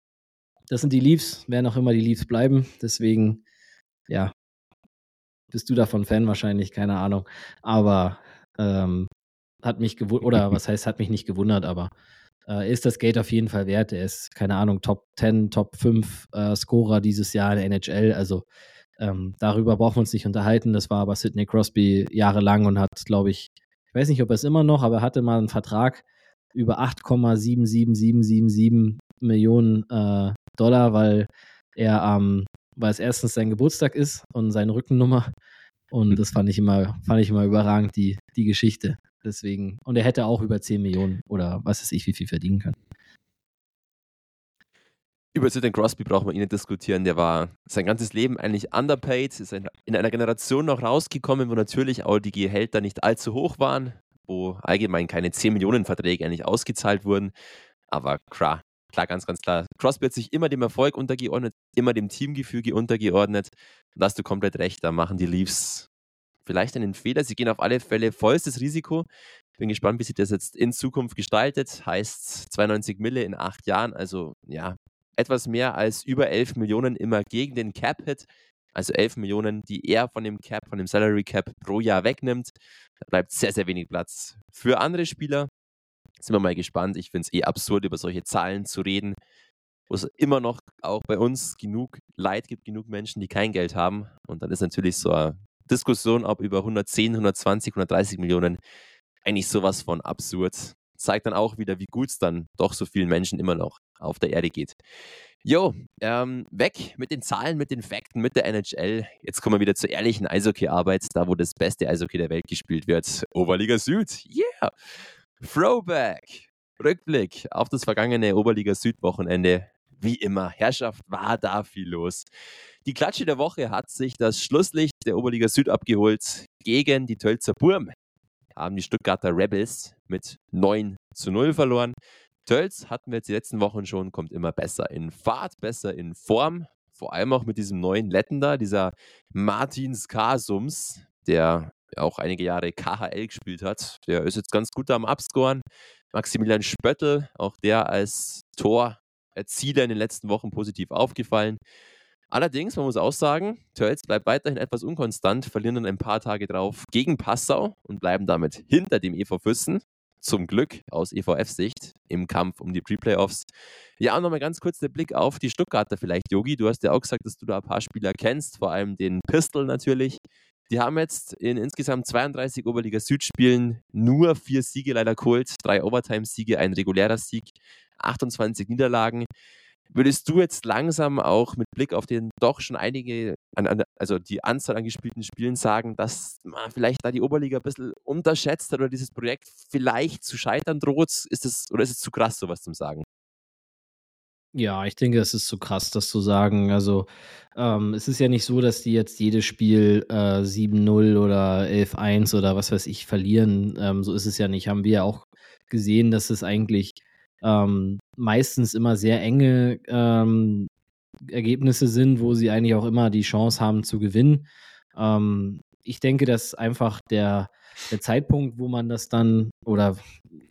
das sind die Leafs, werden auch immer die Leafs bleiben. Deswegen, ja, bist du davon Fan wahrscheinlich, keine Ahnung. Aber ähm, hat mich gewundert, oder was heißt, hat mich nicht gewundert, aber äh, ist das Geld auf jeden Fall wert. Er ist, keine Ahnung, Top 10, Top 5 äh, Scorer dieses Jahr in der NHL. Also ähm, darüber brauchen wir uns nicht unterhalten. Das war aber Sidney Crosby jahrelang und hat, glaube ich, ich weiß nicht, ob er es immer noch, aber er hatte mal einen Vertrag über 8,77777 Millionen äh, Dollar, weil er ähm, weil es erstens sein Geburtstag ist und seine Rückennummer. Und das fand ich immer, fand ich immer überragend, die, die Geschichte. Deswegen, und er hätte auch über 10 Millionen oder was weiß ich, wie viel verdienen können. Über Sidney Crosby brauchen wir ihn nicht diskutieren. Der war sein ganzes Leben eigentlich underpaid, ist in einer Generation noch rausgekommen, wo natürlich auch die Gehälter nicht allzu hoch waren, wo allgemein keine 10 Millionen Verträge eigentlich ausgezahlt wurden. Aber klar, klar, ganz, ganz klar. Crosby hat sich immer dem Erfolg untergeordnet, immer dem Teamgefüge untergeordnet. Und da hast du komplett recht, da machen die Leafs vielleicht einen Fehler. Sie gehen auf alle Fälle vollstes Risiko. Bin gespannt, wie sich das jetzt in Zukunft gestaltet. Heißt 92 Mille in acht Jahren, also ja, etwas mehr als über 11 Millionen immer gegen den Cap-Hit. Also 11 Millionen, die er von dem Cap, von dem Salary Cap pro Jahr wegnimmt. Da bleibt sehr, sehr wenig Platz für andere Spieler. Sind wir mal gespannt. Ich finde es eh absurd, über solche Zahlen zu reden, wo es immer noch auch bei uns genug Leid gibt, genug Menschen, die kein Geld haben. Und dann ist natürlich so eine Diskussion, ob über 110, 120, 130 Millionen eigentlich sowas von absurd. Zeigt dann auch wieder, wie gut es dann doch so vielen Menschen immer noch auf der Erde geht. Jo, ähm, weg mit den Zahlen, mit den Fakten, mit der NHL. Jetzt kommen wir wieder zur ehrlichen Eishockey-Arbeit, da wo das beste Eishockey der Welt gespielt wird. Oberliga Süd, yeah! Throwback, Rückblick auf das vergangene Oberliga Süd-Wochenende. Wie immer, Herrschaft war da viel los. Die Klatsche der Woche hat sich das Schlusslicht der Oberliga Süd abgeholt gegen die Tölzer Burm. Haben die Stuttgarter Rebels mit 9 zu 0 verloren. Tölz hatten wir jetzt die letzten Wochen schon, kommt immer besser in Fahrt, besser in Form. Vor allem auch mit diesem neuen Letten da, dieser Martin Skasums, der auch einige Jahre KHL gespielt hat. Der ist jetzt ganz gut am Abscoren. Maximilian Spöttel, auch der als Torerzieher in den letzten Wochen positiv aufgefallen. Allerdings, man muss auch sagen, Tölz bleibt weiterhin etwas unkonstant, verlieren dann ein paar Tage drauf gegen Passau und bleiben damit hinter dem EV Füssen zum Glück aus EVF-Sicht im Kampf um die Pre-Playoffs. Ja, und nochmal ganz kurz der Blick auf die Stuttgarter vielleicht, Yogi. Du hast ja auch gesagt, dass du da ein paar Spieler kennst, vor allem den Pistol natürlich. Die haben jetzt in insgesamt 32 Oberliga Süd-Spielen nur vier Siege leider geholt. Drei Overtime-Siege, ein regulärer Sieg, 28 Niederlagen. Würdest du jetzt langsam auch mit Blick auf den doch schon einige, also die Anzahl an gespielten Spielen sagen, dass man vielleicht da die Oberliga ein bisschen unterschätzt hat oder dieses Projekt vielleicht zu scheitern droht? Ist es, oder ist es zu krass, sowas zu sagen? Ja, ich denke, es ist zu krass, das zu sagen. Also, ähm, es ist ja nicht so, dass die jetzt jedes Spiel äh, 7-0 oder 11-1 oder was weiß ich verlieren. Ähm, so ist es ja nicht. Haben wir ja auch gesehen, dass es eigentlich ähm, meistens immer sehr enge ähm, Ergebnisse sind, wo sie eigentlich auch immer die Chance haben zu gewinnen. Ähm, ich denke, dass einfach der, der Zeitpunkt, wo man das dann, oder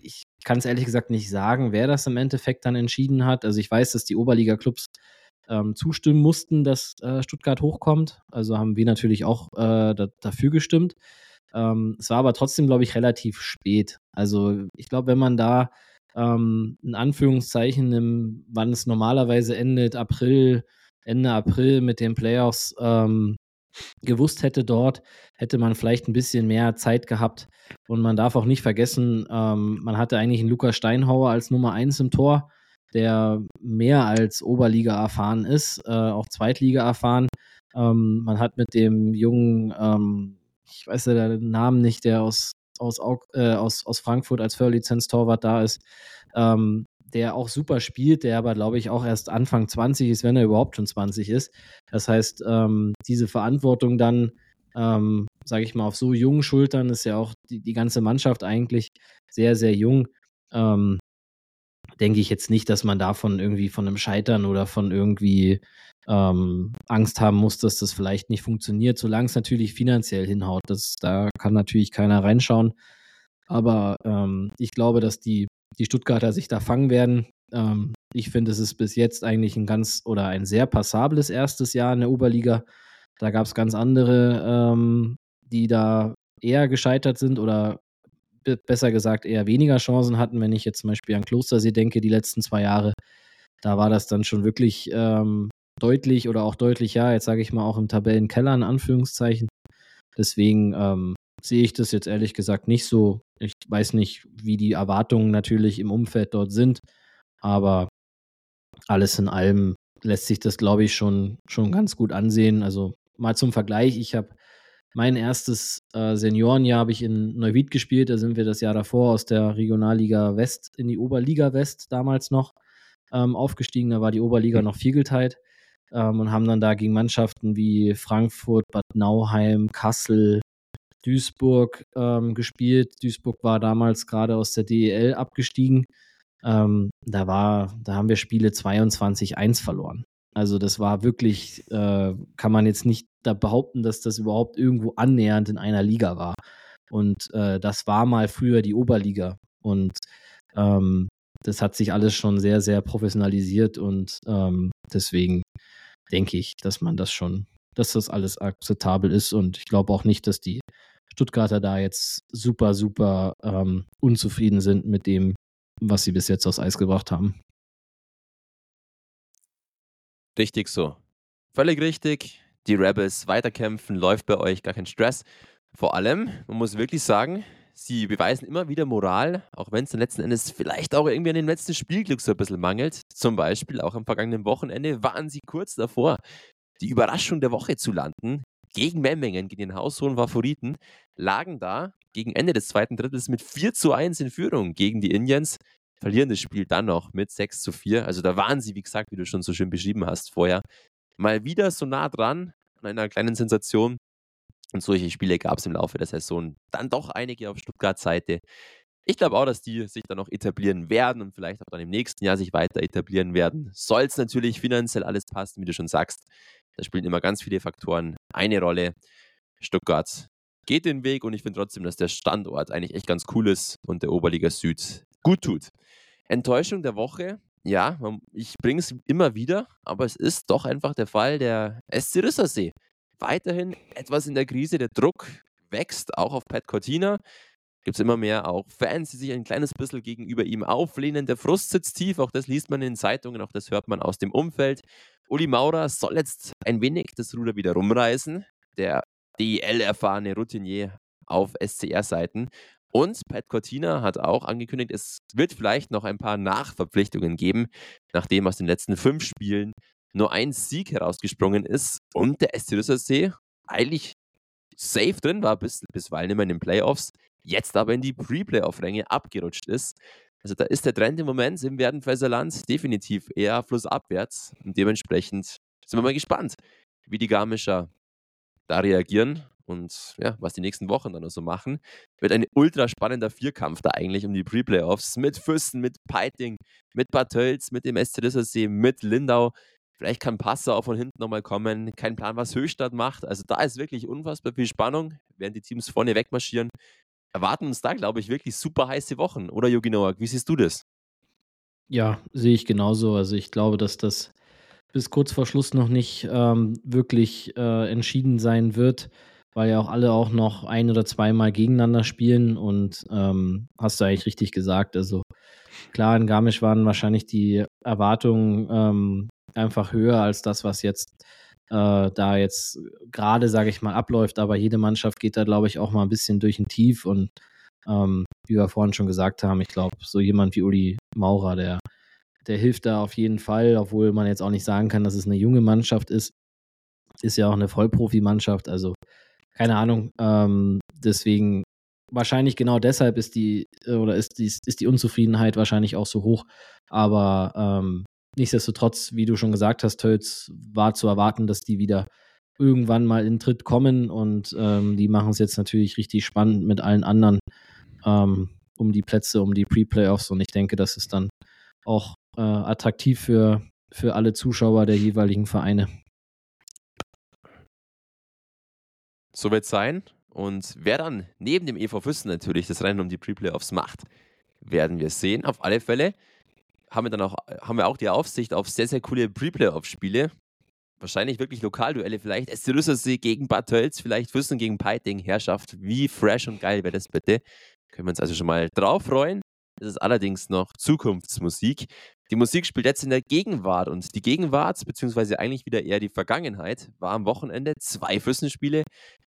ich kann es ehrlich gesagt nicht sagen, wer das im Endeffekt dann entschieden hat. Also ich weiß, dass die Oberliga-Clubs ähm, zustimmen mussten, dass äh, Stuttgart hochkommt. Also haben wir natürlich auch äh, da, dafür gestimmt. Ähm, es war aber trotzdem, glaube ich, relativ spät. Also ich glaube, wenn man da ähm, in Anführungszeichen, im, wann es normalerweise endet, April, Ende April mit den Playoffs ähm, gewusst hätte dort, hätte man vielleicht ein bisschen mehr Zeit gehabt. Und man darf auch nicht vergessen, ähm, man hatte eigentlich einen Lukas Steinhauer als Nummer 1 im Tor, der mehr als Oberliga erfahren ist, äh, auch Zweitliga erfahren. Ähm, man hat mit dem jungen, ähm, ich weiß ja den Namen nicht, der aus aus, äh, aus, aus Frankfurt als Förderlizenz-Torwart da ist, ähm, der auch super spielt, der aber, glaube ich, auch erst Anfang 20 ist, wenn er überhaupt schon 20 ist. Das heißt, ähm, diese Verantwortung dann, ähm, sage ich mal, auf so jungen Schultern ist ja auch die, die ganze Mannschaft eigentlich sehr, sehr jung. Ähm, denke ich jetzt nicht, dass man davon irgendwie von einem Scheitern oder von irgendwie ähm, Angst haben muss, dass das vielleicht nicht funktioniert, solange es natürlich finanziell hinhaut. Das, da kann natürlich keiner reinschauen. Aber ähm, ich glaube, dass die, die Stuttgarter sich da fangen werden. Ähm, ich finde, es ist bis jetzt eigentlich ein ganz oder ein sehr passables erstes Jahr in der Oberliga. Da gab es ganz andere, ähm, die da eher gescheitert sind oder besser gesagt eher weniger Chancen hatten, wenn ich jetzt zum Beispiel an Klostersee denke, die letzten zwei Jahre. Da war das dann schon wirklich ähm, deutlich oder auch deutlich, ja, jetzt sage ich mal auch im Tabellenkeller in Anführungszeichen. Deswegen ähm, sehe ich das jetzt ehrlich gesagt nicht so. Ich weiß nicht, wie die Erwartungen natürlich im Umfeld dort sind, aber alles in allem lässt sich das, glaube ich, schon, schon ganz gut ansehen. Also mal zum Vergleich, ich habe mein erstes äh, Seniorenjahr habe ich in Neuwied gespielt. Da sind wir das Jahr davor aus der Regionalliga West in die Oberliga West damals noch ähm, aufgestiegen. Da war die Oberliga mhm. noch viergeteilt ähm, und haben dann da gegen Mannschaften wie Frankfurt, Bad Nauheim, Kassel, Duisburg ähm, gespielt. Duisburg war damals gerade aus der DEL abgestiegen. Ähm, da war, da haben wir Spiele 22-1 verloren. Also das war wirklich, äh, kann man jetzt nicht da behaupten, dass das überhaupt irgendwo annähernd in einer Liga war. Und äh, das war mal früher die Oberliga. Und ähm, das hat sich alles schon sehr, sehr professionalisiert und ähm, deswegen denke ich, dass man das schon, dass das alles akzeptabel ist. Und ich glaube auch nicht, dass die Stuttgarter da jetzt super, super ähm, unzufrieden sind mit dem, was sie bis jetzt aufs Eis gebracht haben. Richtig so. Völlig richtig. Die Rebels weiterkämpfen, läuft bei euch gar kein Stress. Vor allem, man muss wirklich sagen, sie beweisen immer wieder Moral, auch wenn es dann letzten Endes vielleicht auch irgendwie an dem letzten Spielglück so ein bisschen mangelt. Zum Beispiel auch am vergangenen Wochenende waren sie kurz davor, die Überraschung der Woche zu landen. Gegen Memmingen, gegen den haushohen Favoriten, lagen da gegen Ende des zweiten Drittels mit 4 zu 1 in Führung gegen die Indians verlieren das Spiel dann noch mit 6 zu 4. Also da waren sie, wie gesagt, wie du schon so schön beschrieben hast vorher, mal wieder so nah dran an einer kleinen Sensation. Und solche Spiele gab es im Laufe der Saison dann doch einige auf Stuttgarts Seite. Ich glaube auch, dass die sich dann noch etablieren werden und vielleicht auch dann im nächsten Jahr sich weiter etablieren werden. Soll es natürlich finanziell alles passen, wie du schon sagst. Da spielen immer ganz viele Faktoren eine Rolle. Stuttgart geht den Weg und ich finde trotzdem, dass der Standort eigentlich echt ganz cool ist und der Oberliga Süd gut tut. Enttäuschung der Woche. Ja, ich bringe es immer wieder, aber es ist doch einfach der Fall der SC Rissersee. Weiterhin etwas in der Krise, der Druck wächst, auch auf Pat Cortina. Gibt es immer mehr auch Fans, die sich ein kleines bisschen gegenüber ihm auflehnen. Der Frust sitzt tief, auch das liest man in den Zeitungen, auch das hört man aus dem Umfeld. Uli Maurer soll jetzt ein wenig das Ruder wieder rumreißen. Der DL-erfahrene Routinier auf SCR-Seiten. Und Pat Cortina hat auch angekündigt, es wird vielleicht noch ein paar Nachverpflichtungen geben, nachdem aus den letzten fünf Spielen nur ein Sieg herausgesprungen ist und der SC Rüssersee eigentlich safe drin war, bis, bisweilen immer in den Playoffs, jetzt aber in die Pre-Playoff-Ränge abgerutscht ist. Also da ist der Trend im Moment im Werdenfelser Land definitiv eher flussabwärts und dementsprechend sind wir mal gespannt, wie die Garmischer da reagieren und ja, was die nächsten Wochen dann so machen, wird ein ultra spannender Vierkampf da eigentlich um die Pre-Playoffs mit Füssen, mit Peiting, mit Bad mit dem SC mit Lindau. Vielleicht kann Passau auch von hinten nochmal kommen. Kein Plan, was Höchstadt macht. Also da ist wirklich unfassbar viel Spannung, während die Teams vorne wegmarschieren. Erwarten uns da, glaube ich, wirklich super heiße Wochen. Oder Jogi Noack, wie siehst du das? Ja, sehe ich genauso. Also ich glaube, dass das bis kurz vor Schluss noch nicht ähm, wirklich äh, entschieden sein wird weil ja auch alle auch noch ein oder zweimal gegeneinander spielen und ähm, hast du eigentlich richtig gesagt. Also klar, in Garmisch waren wahrscheinlich die Erwartungen ähm, einfach höher als das, was jetzt äh, da jetzt gerade, sage ich mal, abläuft. Aber jede Mannschaft geht da, glaube ich, auch mal ein bisschen durch ein Tief und ähm, wie wir vorhin schon gesagt haben, ich glaube, so jemand wie Uli Maurer, der, der hilft da auf jeden Fall, obwohl man jetzt auch nicht sagen kann, dass es eine junge Mannschaft ist. Ist ja auch eine Vollprofimannschaft, also keine Ahnung. Ähm, deswegen wahrscheinlich genau deshalb ist die oder ist die, ist die Unzufriedenheit wahrscheinlich auch so hoch. Aber ähm, nichtsdestotrotz, wie du schon gesagt hast, Tölz war zu erwarten, dass die wieder irgendwann mal in Tritt kommen und ähm, die machen es jetzt natürlich richtig spannend mit allen anderen ähm, um die Plätze, um die Pre-Playoffs und ich denke, das ist dann auch äh, attraktiv für, für alle Zuschauer der jeweiligen Vereine. So wird es sein. Und wer dann neben dem EV Füssen natürlich das Rennen um die Pre-Playoffs macht, werden wir sehen. Auf alle Fälle haben wir dann auch, haben wir auch die Aufsicht auf sehr, sehr coole Pre-Playoff-Spiele. Wahrscheinlich wirklich Lokalduelle, vielleicht SC gegen Bad Tölz, vielleicht Füssen gegen Peiting. Herrschaft, wie fresh und geil wäre das bitte. Können wir uns also schon mal drauf freuen. Es ist allerdings noch Zukunftsmusik. Die Musik spielt jetzt in der Gegenwart und die Gegenwart, beziehungsweise eigentlich wieder eher die Vergangenheit, war am Wochenende zwei Fürstenspiele,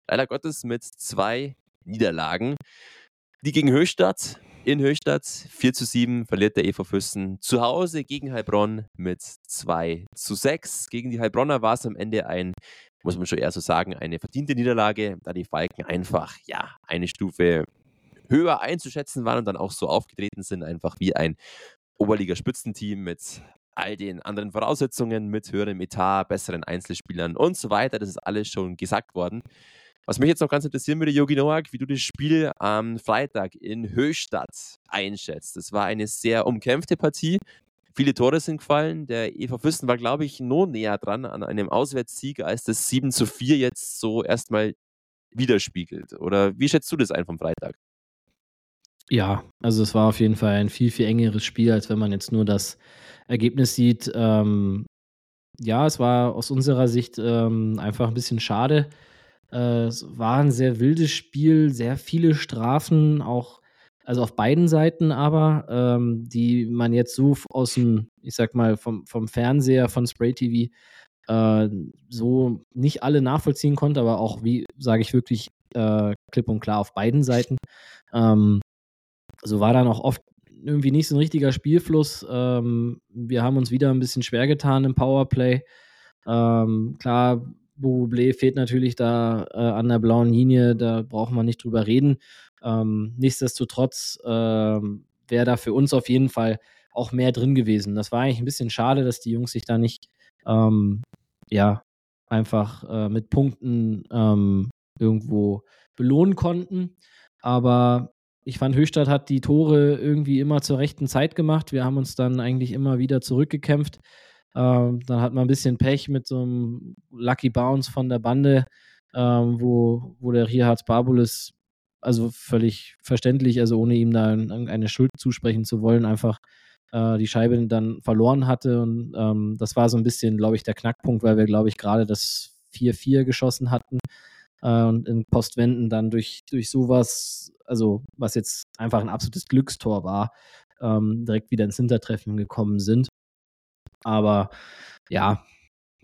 leider Gottes mit zwei Niederlagen. Die gegen Höchstadt in Höchstadt. 4 zu 7 verliert der EV Füssen zu Hause gegen Heilbronn mit 2 zu 6. Gegen die Heilbronner war es am Ende ein, muss man schon eher so sagen, eine verdiente Niederlage, da die Falken einfach, ja, eine Stufe höher einzuschätzen waren und dann auch so aufgetreten sind, einfach wie ein Oberliga-Spitzenteam mit all den anderen Voraussetzungen, mit höherem Etat, besseren Einzelspielern und so weiter. Das ist alles schon gesagt worden. Was mich jetzt noch ganz interessieren würde, Jogi Noak, wie du das Spiel am Freitag in Höchstadt einschätzt. Das war eine sehr umkämpfte Partie. Viele Tore sind gefallen. Der EV Fürsten war, glaube ich, nur näher dran an einem Auswärtssieg, als das 7 zu 4 jetzt so erstmal widerspiegelt. Oder wie schätzt du das ein vom Freitag? Ja, also es war auf jeden Fall ein viel, viel engeres Spiel, als wenn man jetzt nur das Ergebnis sieht. Ähm, ja, es war aus unserer Sicht ähm, einfach ein bisschen schade. Äh, es war ein sehr wildes Spiel, sehr viele Strafen, auch also auf beiden Seiten aber, ähm, die man jetzt so aus dem, ich sag mal, vom, vom Fernseher, von Spray TV äh, so nicht alle nachvollziehen konnte, aber auch, wie sage ich wirklich, äh, klipp und klar auf beiden Seiten. Ähm, so war dann auch oft irgendwie nicht so ein richtiger Spielfluss. Ähm, wir haben uns wieder ein bisschen schwer getan im Powerplay. Ähm, klar, Bublé fehlt natürlich da äh, an der blauen Linie, da brauchen wir nicht drüber reden. Ähm, nichtsdestotrotz ähm, wäre da für uns auf jeden Fall auch mehr drin gewesen. Das war eigentlich ein bisschen schade, dass die Jungs sich da nicht ähm, ja einfach äh, mit Punkten ähm, irgendwo belohnen konnten. Aber ich fand, Höchstadt hat die Tore irgendwie immer zur rechten Zeit gemacht. Wir haben uns dann eigentlich immer wieder zurückgekämpft. Ähm, dann hat man ein bisschen Pech mit so einem Lucky Bounce von der Bande, ähm, wo, wo der Rihards Barbulis, also völlig verständlich, also ohne ihm da eine Schuld zusprechen zu wollen, einfach äh, die Scheibe dann verloren hatte. Und ähm, das war so ein bisschen, glaube ich, der Knackpunkt, weil wir, glaube ich, gerade das 4-4 geschossen hatten und in Postwenden dann durch, durch sowas, also was jetzt einfach ein absolutes Glückstor war, ähm, direkt wieder ins Hintertreffen gekommen sind. Aber ja,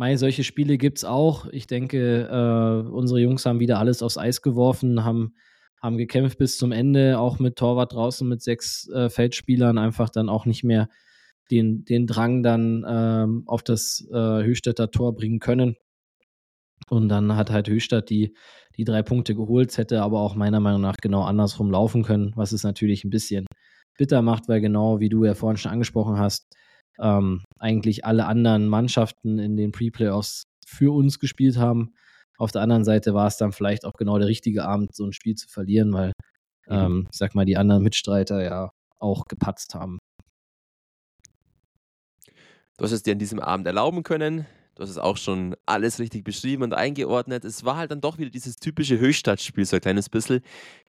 Mei, solche Spiele gibt es auch. Ich denke, äh, unsere Jungs haben wieder alles aufs Eis geworfen, haben, haben gekämpft bis zum Ende, auch mit Torwart draußen mit sechs äh, Feldspielern, einfach dann auch nicht mehr den, den Drang dann ähm, auf das äh, Höchstädter Tor bringen können. Und dann hat halt Höchstadt die, die drei Punkte geholt. Hätte aber auch meiner Meinung nach genau andersrum laufen können, was es natürlich ein bisschen bitter macht, weil genau wie du ja vorhin schon angesprochen hast, ähm, eigentlich alle anderen Mannschaften in den Pre-Playoffs für uns gespielt haben. Auf der anderen Seite war es dann vielleicht auch genau der richtige Abend, so ein Spiel zu verlieren, weil, mhm. ähm, ich sag mal, die anderen Mitstreiter ja auch gepatzt haben. Du hast es dir an diesem Abend erlauben können. Du hast es auch schon alles richtig beschrieben und eingeordnet. Es war halt dann doch wieder dieses typische Höchstadtspiel, so ein kleines bisschen.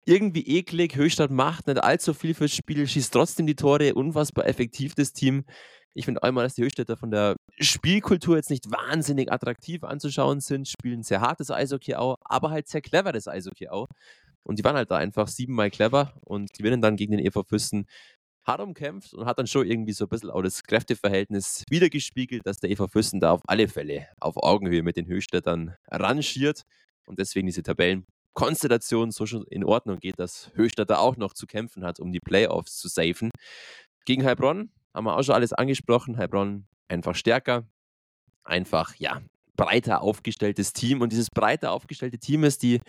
Irgendwie eklig, Höchstadt macht nicht allzu viel fürs Spiel, schießt trotzdem die Tore, unfassbar effektiv das Team. Ich finde einmal, dass die Höchstädter von der Spielkultur jetzt nicht wahnsinnig attraktiv anzuschauen sind, spielen sehr hartes Eishockey auch, aber halt sehr cleveres Eishockey auch. Und die waren halt da einfach siebenmal clever und gewinnen dann gegen den EV Füssen hart umkämpft und hat dann schon irgendwie so ein bisschen auch das Kräfteverhältnis wiedergespiegelt, dass der EV Füssen da auf alle Fälle auf Augenhöhe mit den Höchstädtern rangiert und deswegen diese Tabellenkonstellation so schon in Ordnung geht, dass Höchstädter auch noch zu kämpfen hat, um die Playoffs zu safen. Gegen Heilbronn haben wir auch schon alles angesprochen. Heilbronn einfach stärker, einfach, ja, breiter aufgestelltes Team. Und dieses breiter aufgestellte Team ist die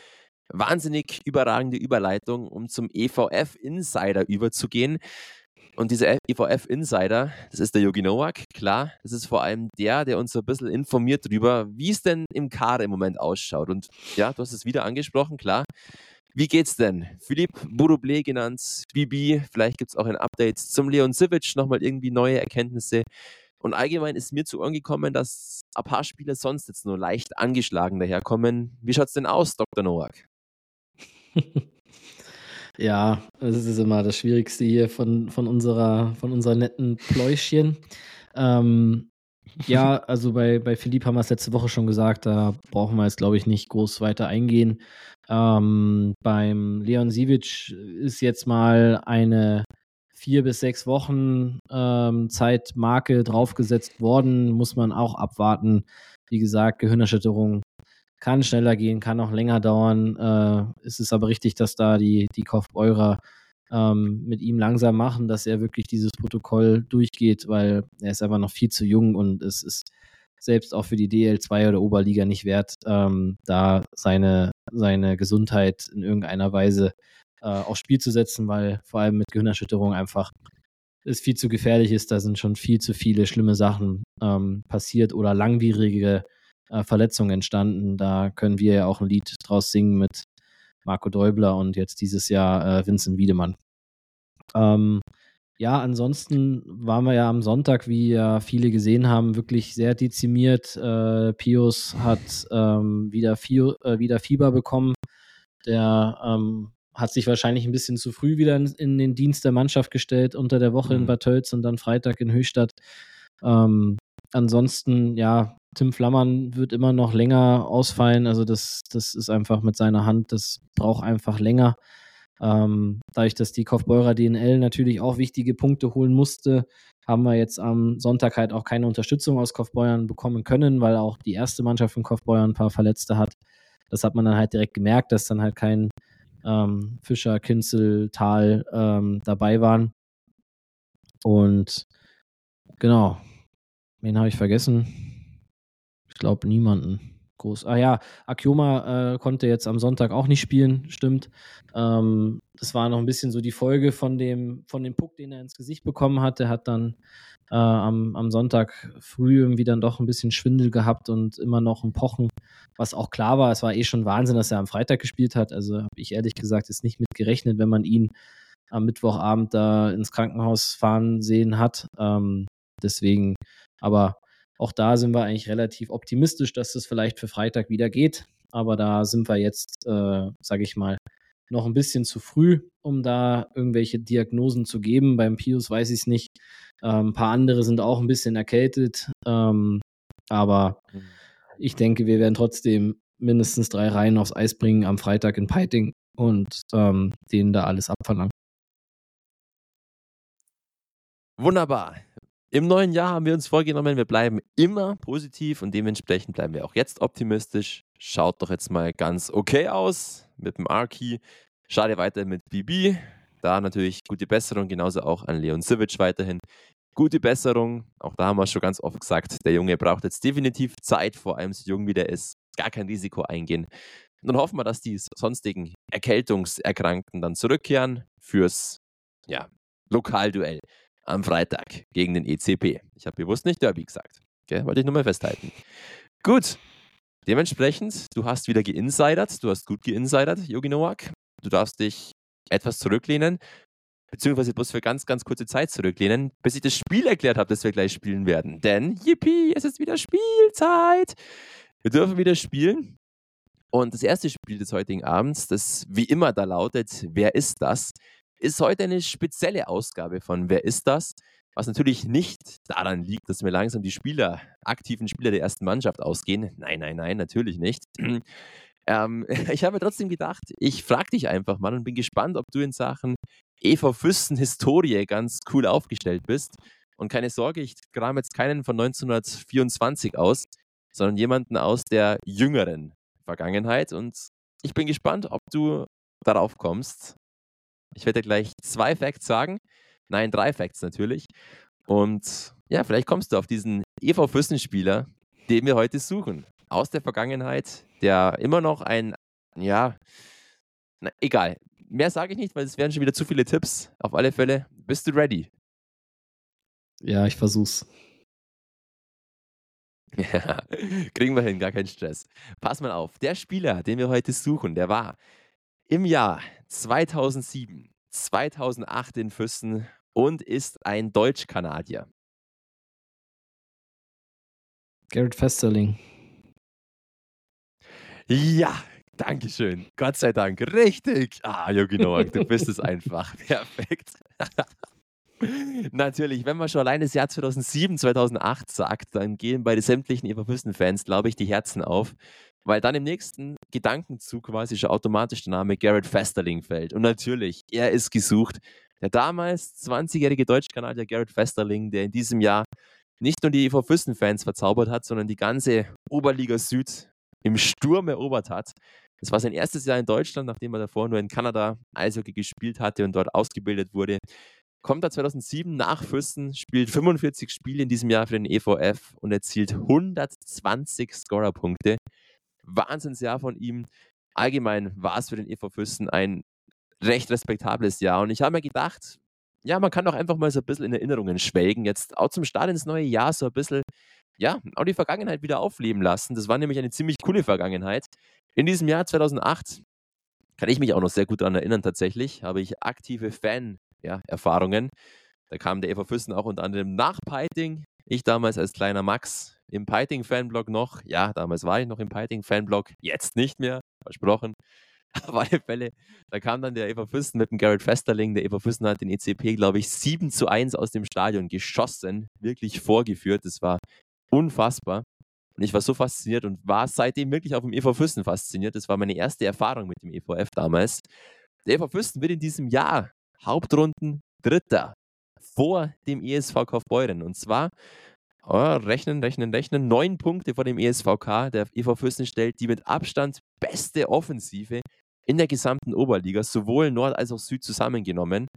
wahnsinnig überragende Überleitung, um zum EVF Insider überzugehen. Und dieser EVF Insider, das ist der Yogi Nowak, klar, das ist vor allem der, der uns so ein bisschen informiert darüber, wie es denn im Kader im Moment ausschaut. Und ja, du hast es wieder angesprochen, klar. Wie geht's denn? Philipp Buruble genannt, Bibi, vielleicht gibt es auch ein Update zum Leon Sivic, nochmal irgendwie neue Erkenntnisse. Und allgemein ist mir zu Ohren gekommen, dass ein paar Spieler sonst jetzt nur leicht angeschlagen daherkommen. Wie schaut's denn aus, Dr. Nowak? ja, das ist immer das Schwierigste hier von, von, unserer, von unserer netten Pläuschchen. Ähm, ja, also bei, bei Philipp haben wir es letzte Woche schon gesagt, da brauchen wir jetzt, glaube ich, nicht groß weiter eingehen. Ähm, beim Leon Sivic ist jetzt mal eine vier bis sechs Wochen ähm, Zeitmarke draufgesetzt worden, muss man auch abwarten. Wie gesagt, Gehirnerschütterung kann schneller gehen, kann auch länger dauern. Äh, es ist aber richtig, dass da die, die Kaufbeurer ähm, mit ihm langsam machen, dass er wirklich dieses Protokoll durchgeht, weil er ist einfach noch viel zu jung und es ist selbst auch für die DL2 oder Oberliga nicht wert, ähm, da seine, seine Gesundheit in irgendeiner Weise äh, aufs Spiel zu setzen, weil vor allem mit Gehirnerschütterung einfach es viel zu gefährlich ist. Da sind schon viel zu viele schlimme Sachen ähm, passiert oder langwierige äh, Verletzungen entstanden. Da können wir ja auch ein Lied draus singen mit Marco Däubler und jetzt dieses Jahr äh, Vincent Wiedemann. Ähm, ja, ansonsten waren wir ja am Sonntag, wie ja viele gesehen haben, wirklich sehr dezimiert. Äh, Pius hat ähm, wieder, Fio, äh, wieder Fieber bekommen. Der ähm, hat sich wahrscheinlich ein bisschen zu früh wieder in, in, den Dienst der Mannschaft gestellt, unter der Woche mhm. in Bad Tölz und dann Freitag in Höchstadt. Ähm, ansonsten, ja, Tim Flammern wird immer noch länger ausfallen. Also das, das ist einfach mit seiner Hand, das braucht einfach länger. Ähm, dadurch, dass die Kaufbeurer DNL natürlich auch wichtige Punkte holen musste, haben wir jetzt am Sonntag halt auch keine Unterstützung aus Kaufbeuern bekommen können, weil auch die erste Mannschaft von Kaufbeuern ein paar Verletzte hat. Das hat man dann halt direkt gemerkt, dass dann halt kein ähm, Fischer, Kinzel, Tal ähm, dabei waren. Und genau, wen habe ich vergessen? Ich glaube niemanden groß. Ah ja, Akioma äh, konnte jetzt am Sonntag auch nicht spielen, stimmt. Ähm, das war noch ein bisschen so die Folge von dem, von dem Puck, den er ins Gesicht bekommen hat. Der hat dann äh, am, am Sonntag früh irgendwie dann doch ein bisschen Schwindel gehabt und immer noch ein Pochen, was auch klar war. Es war eh schon Wahnsinn, dass er am Freitag gespielt hat. Also habe ich ehrlich gesagt jetzt nicht mit gerechnet, wenn man ihn am Mittwochabend da ins Krankenhaus fahren sehen hat. Ähm, deswegen, aber auch da sind wir eigentlich relativ optimistisch, dass das vielleicht für Freitag wieder geht. Aber da sind wir jetzt, äh, sage ich mal, noch ein bisschen zu früh, um da irgendwelche Diagnosen zu geben. Beim Pius weiß ich es nicht. Ähm, ein paar andere sind auch ein bisschen erkältet. Ähm, aber mhm. ich denke, wir werden trotzdem mindestens drei Reihen aufs Eis bringen am Freitag in Peiting und ähm, denen da alles abverlangen. Wunderbar. Im neuen Jahr haben wir uns vorgenommen, wir bleiben immer positiv und dementsprechend bleiben wir auch jetzt optimistisch. Schaut doch jetzt mal ganz okay aus mit dem Arki. Schade weiter mit BB. Da natürlich gute Besserung, genauso auch an Leon Sivic weiterhin. Gute Besserung, auch da haben wir schon ganz oft gesagt, der Junge braucht jetzt definitiv Zeit, vor allem so jung wie der ist, gar kein Risiko eingehen. Und dann hoffen wir, dass die sonstigen Erkältungserkrankten dann zurückkehren fürs ja, Lokalduell am Freitag gegen den ECP. Ich habe bewusst nicht Derby gesagt. Okay, wollte ich nur mal festhalten. Gut. Dementsprechend, du hast wieder geinsidert. Du hast gut geinsidert, Yogi Nowak. Du darfst dich etwas zurücklehnen, beziehungsweise bloß für ganz, ganz kurze Zeit zurücklehnen, bis ich das Spiel erklärt habe, das wir gleich spielen werden. Denn, yippie, es ist wieder Spielzeit. Wir dürfen wieder spielen. Und das erste Spiel des heutigen Abends, das wie immer da lautet, wer ist das? Ist heute eine spezielle Ausgabe von Wer ist das? Was natürlich nicht daran liegt, dass mir langsam die Spieler, aktiven Spieler der ersten Mannschaft ausgehen. Nein, nein, nein, natürlich nicht. ähm, ich habe trotzdem gedacht, ich frage dich einfach mal und bin gespannt, ob du in Sachen EV Füssen Historie ganz cool aufgestellt bist. Und keine Sorge, ich kram jetzt keinen von 1924 aus, sondern jemanden aus der jüngeren Vergangenheit. Und ich bin gespannt, ob du darauf kommst, ich werde dir gleich zwei Facts sagen. Nein, drei Facts natürlich. Und ja, vielleicht kommst du auf diesen EV Fürstenspieler, den wir heute suchen. Aus der Vergangenheit, der immer noch ein, ja, na, egal. Mehr sage ich nicht, weil es wären schon wieder zu viele Tipps. Auf alle Fälle, bist du ready? Ja, ich versuch's. Ja, kriegen wir hin, gar keinen Stress. Pass mal auf, der Spieler, den wir heute suchen, der war im Jahr 2007, 2008 in Füssen und ist ein Deutsch-Kanadier. Garrett Festerling. Ja, Dankeschön. Gott sei Dank. Richtig. Ah, Jogi Noack, du bist es einfach. Perfekt. Natürlich, wenn man schon allein das Jahr 2007, 2008 sagt, dann gehen bei den sämtlichen Eberfüssen-Fans, glaube ich, die Herzen auf weil dann im nächsten Gedankenzug quasi schon automatisch der Name Garrett Festerling fällt. Und natürlich, er ist gesucht. Der damals 20-jährige Deutschkanadier Garrett Festerling, der in diesem Jahr nicht nur die EV Füssen-Fans verzaubert hat, sondern die ganze Oberliga Süd im Sturm erobert hat. Das war sein erstes Jahr in Deutschland, nachdem er davor nur in Kanada Eishockey gespielt hatte und dort ausgebildet wurde. Kommt er 2007 nach Fürsten, spielt 45 Spiele in diesem Jahr für den EVF und erzielt 120 Scorerpunkte. Wahnsinnsjahr von ihm. Allgemein war es für den EV Fürsten ein recht respektables Jahr. Und ich habe mir gedacht, ja, man kann doch einfach mal so ein bisschen in Erinnerungen schwelgen. Jetzt auch zum Start ins neue Jahr so ein bisschen, ja, auch die Vergangenheit wieder aufleben lassen. Das war nämlich eine ziemlich coole Vergangenheit. In diesem Jahr 2008 kann ich mich auch noch sehr gut daran erinnern, tatsächlich, habe ich aktive Fan-Erfahrungen. Ja, da kam der EV Fürsten auch unter anderem nach Peiting. Ich damals als kleiner Max im Peiting-Fanblog noch. Ja, damals war ich noch im Peiting-Fanblog, jetzt nicht mehr, versprochen. Auf alle Fälle, da kam dann der Eva Fürsten mit dem Garrett Festerling. Der Eva Fürsten hat den ECP, glaube ich, 7 zu 1 aus dem Stadion geschossen, wirklich vorgeführt. Das war unfassbar. Und ich war so fasziniert und war seitdem wirklich auf dem EV Fürsten fasziniert. Das war meine erste Erfahrung mit dem EVF damals. Der EV Fürsten wird in diesem Jahr Hauptrunden Dritter vor dem ESV Kaufbeuren. Und zwar oh, rechnen, rechnen, rechnen. Neun Punkte vor dem ESVK. Der EV Fürsten stellt die mit Abstand beste Offensive in der gesamten Oberliga, sowohl Nord als auch Süd zusammengenommen.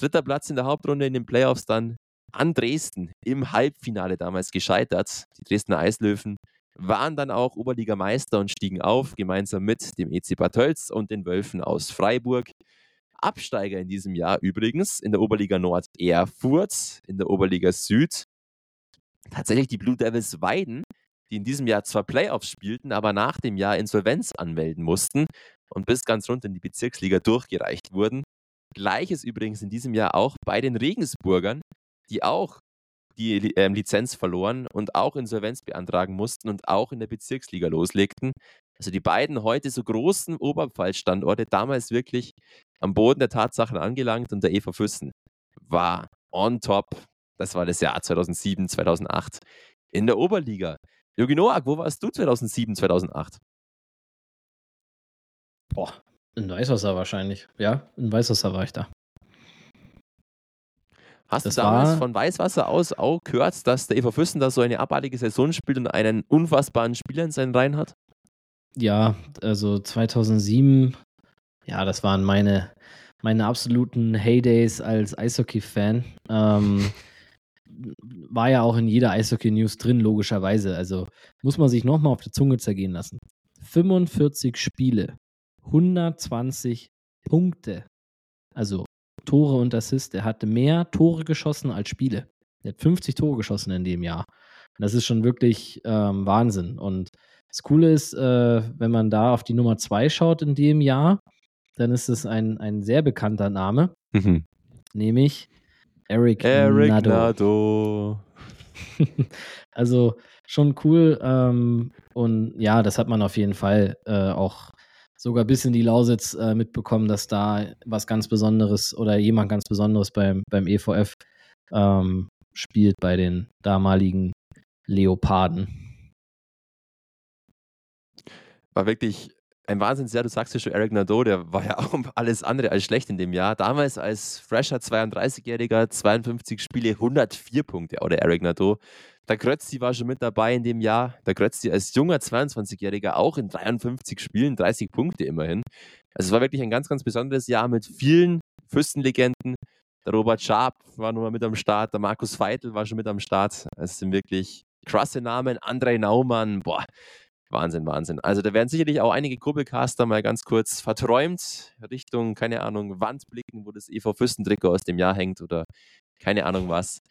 Dritter Platz in der Hauptrunde in den Playoffs dann an Dresden im Halbfinale damals gescheitert. Die Dresdner Eislöwen waren dann auch Oberligameister und stiegen auf, gemeinsam mit dem EC Bad Tölz und den Wölfen aus Freiburg. Absteiger in diesem Jahr übrigens in der Oberliga Nord Erfurt, in der Oberliga Süd tatsächlich die Blue Devils Weiden, die in diesem Jahr zwar Playoffs spielten, aber nach dem Jahr Insolvenz anmelden mussten und bis ganz runter in die Bezirksliga durchgereicht wurden. Gleiches übrigens in diesem Jahr auch bei den Regensburgern, die auch die äh, Lizenz verloren und auch Insolvenz beantragen mussten und auch in der Bezirksliga loslegten. Also die beiden heute so großen Oberpfalz-Standorte, damals wirklich am Boden der Tatsachen angelangt und der Eva Füssen war on top das war das Jahr 2007, 2008 in der Oberliga. Jogi Noak, wo warst du 2007, 2008? Boah, in Weißwasser wahrscheinlich. Ja, in Weißwasser war ich da. Hast das du damals von Weißwasser aus auch gehört, dass der Eva Füssen da so eine abartige Saison spielt und einen unfassbaren Spieler in seinen Reihen hat? Ja, also 2007, ja, das waren meine, meine absoluten Heydays als Eishockey-Fan. Ähm, war ja auch in jeder Eishockey-News drin, logischerweise. Also muss man sich nochmal auf der Zunge zergehen lassen. 45 Spiele, 120 Punkte. Also Tore und Assist. Er hatte mehr Tore geschossen als Spiele. Er hat 50 Tore geschossen in dem Jahr. Und das ist schon wirklich ähm, Wahnsinn. Und das Coole ist, äh, wenn man da auf die Nummer 2 schaut in dem Jahr, dann ist es ein, ein sehr bekannter Name, mhm. nämlich Eric, Eric Nadeau. Nadeau. also schon cool. Ähm, und ja, das hat man auf jeden Fall äh, auch sogar bis in die Lausitz äh, mitbekommen, dass da was ganz Besonderes oder jemand ganz Besonderes beim, beim EVF ähm, spielt bei den damaligen Leoparden. War wirklich ein Wahnsinnsjahr. Du sagst ja schon, Eric Nadeau, der war ja auch alles andere als schlecht in dem Jahr. Damals als fresher 32-Jähriger, 52 Spiele, 104 Punkte, oder Eric Nadeau. Der Krötzti war schon mit dabei in dem Jahr. Der Krötzti als junger 22-Jähriger auch in 53 Spielen, 30 Punkte immerhin. Also es war wirklich ein ganz, ganz besonderes Jahr mit vielen Fürstenlegenden. Der Robert Schaap war nur mit am Start, der Markus Veitel war schon mit am Start. Es sind wirklich krasse Namen. Andrei Naumann, boah, Wahnsinn, Wahnsinn. Also da werden sicherlich auch einige Kurbelcaster mal ganz kurz verträumt Richtung, keine Ahnung, Wand blicken, wo das EV Fürstentrikot aus dem Jahr hängt oder keine Ahnung was.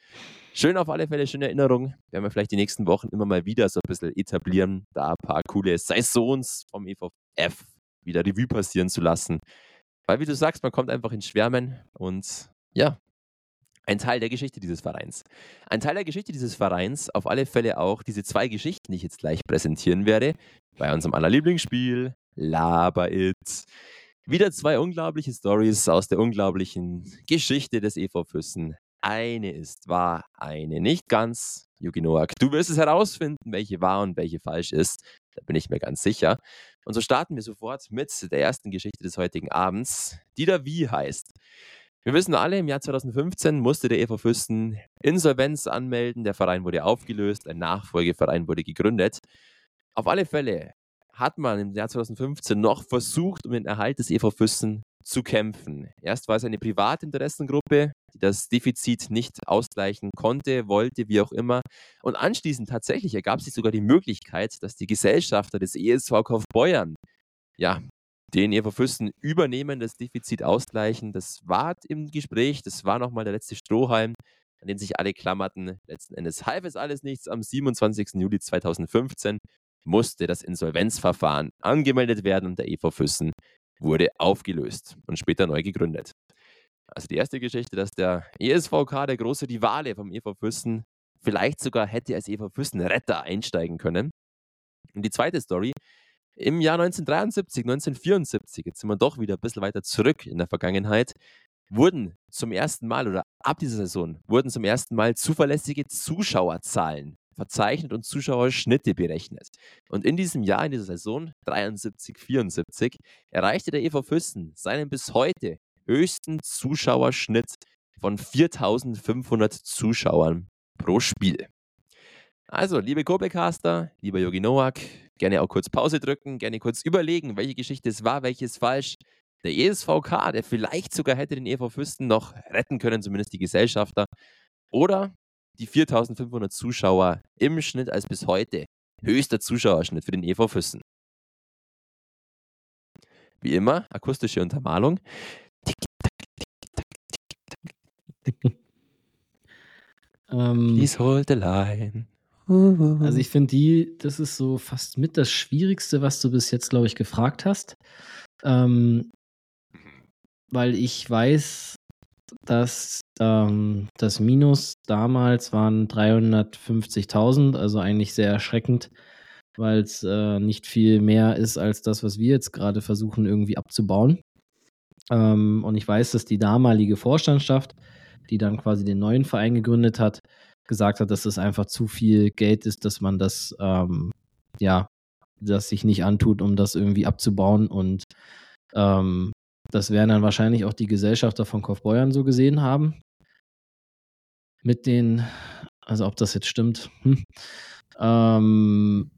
Schön auf alle Fälle, schöne Erinnerung. Werden wir vielleicht die nächsten Wochen immer mal wieder so ein bisschen etablieren, da ein paar coole Saisons vom EVF wieder Revue passieren zu lassen. Weil, wie du sagst, man kommt einfach ins Schwärmen und ja, ein Teil der Geschichte dieses Vereins. Ein Teil der Geschichte dieses Vereins, auf alle Fälle auch diese zwei Geschichten, die ich jetzt gleich präsentieren werde, bei unserem aller Lieblingsspiel, Laber It. Wieder zwei unglaubliche Stories aus der unglaublichen Geschichte des EV Füssen. Eine ist wahr, eine nicht ganz. Yuki Noak, du wirst es herausfinden, welche wahr und welche falsch ist. Da bin ich mir ganz sicher. Und so starten wir sofort mit der ersten Geschichte des heutigen Abends, die da wie heißt. Wir wissen alle, im Jahr 2015 musste der EV Fürsten Insolvenz anmelden. Der Verein wurde aufgelöst, ein Nachfolgeverein wurde gegründet. Auf alle Fälle hat man im Jahr 2015 noch versucht, um den Erhalt des EV Füssen zu kämpfen. Erst war es eine Privatinteressengruppe, die das Defizit nicht ausgleichen konnte, wollte, wie auch immer. Und anschließend tatsächlich ergab sich sogar die Möglichkeit, dass die Gesellschafter des ESV Kaufbeuern ja, den EV Füssen übernehmen, das Defizit ausgleichen. Das war im Gespräch, das war nochmal der letzte Strohhalm, an den sich alle klammerten. Letzten Endes half es alles nichts. Am 27. Juli 2015 musste das Insolvenzverfahren angemeldet werden und der EV Füssen wurde aufgelöst und später neu gegründet. Also die erste Geschichte, dass der ESVK, der große Rivale vom EV Füssen, vielleicht sogar hätte als EV Füssen Retter einsteigen können. Und die zweite Story, im Jahr 1973, 1974, jetzt sind wir doch wieder ein bisschen weiter zurück in der Vergangenheit, wurden zum ersten Mal oder ab dieser Saison wurden zum ersten Mal zuverlässige Zuschauerzahlen verzeichnet und Zuschauerschnitte berechnet. Und in diesem Jahr, in dieser Saison 73, 74, erreichte der EV Füssen seinen bis heute höchsten Zuschauerschnitt von 4500 Zuschauern pro Spiel. Also, liebe Kobecaster, lieber Yogi Nowak, gerne auch kurz Pause drücken, gerne kurz überlegen, welche Geschichte es war, welches falsch. Der ESVK, der vielleicht sogar hätte den EV Füsten noch retten können, zumindest die Gesellschafter. Oder die 4500 Zuschauer im Schnitt als bis heute höchster Zuschauerschnitt für den EV Füssen. Wie immer, akustische Untermalung. ähm, Please hold the line. Also ich finde die, das ist so fast mit das Schwierigste, was du bis jetzt, glaube ich, gefragt hast. Ähm, weil ich weiß, dass ähm, das Minus damals waren 350.000, also eigentlich sehr erschreckend, weil es äh, nicht viel mehr ist als das, was wir jetzt gerade versuchen irgendwie abzubauen. Ähm, und ich weiß, dass die damalige Vorstandschaft, die dann quasi den neuen Verein gegründet hat, gesagt hat, dass das einfach zu viel Geld ist, dass man das ähm, ja, das sich nicht antut, um das irgendwie abzubauen und ähm, das werden dann wahrscheinlich auch die Gesellschafter von Kaufbeuern so gesehen haben. Mit den, also ob das jetzt stimmt. Hm. Ähm,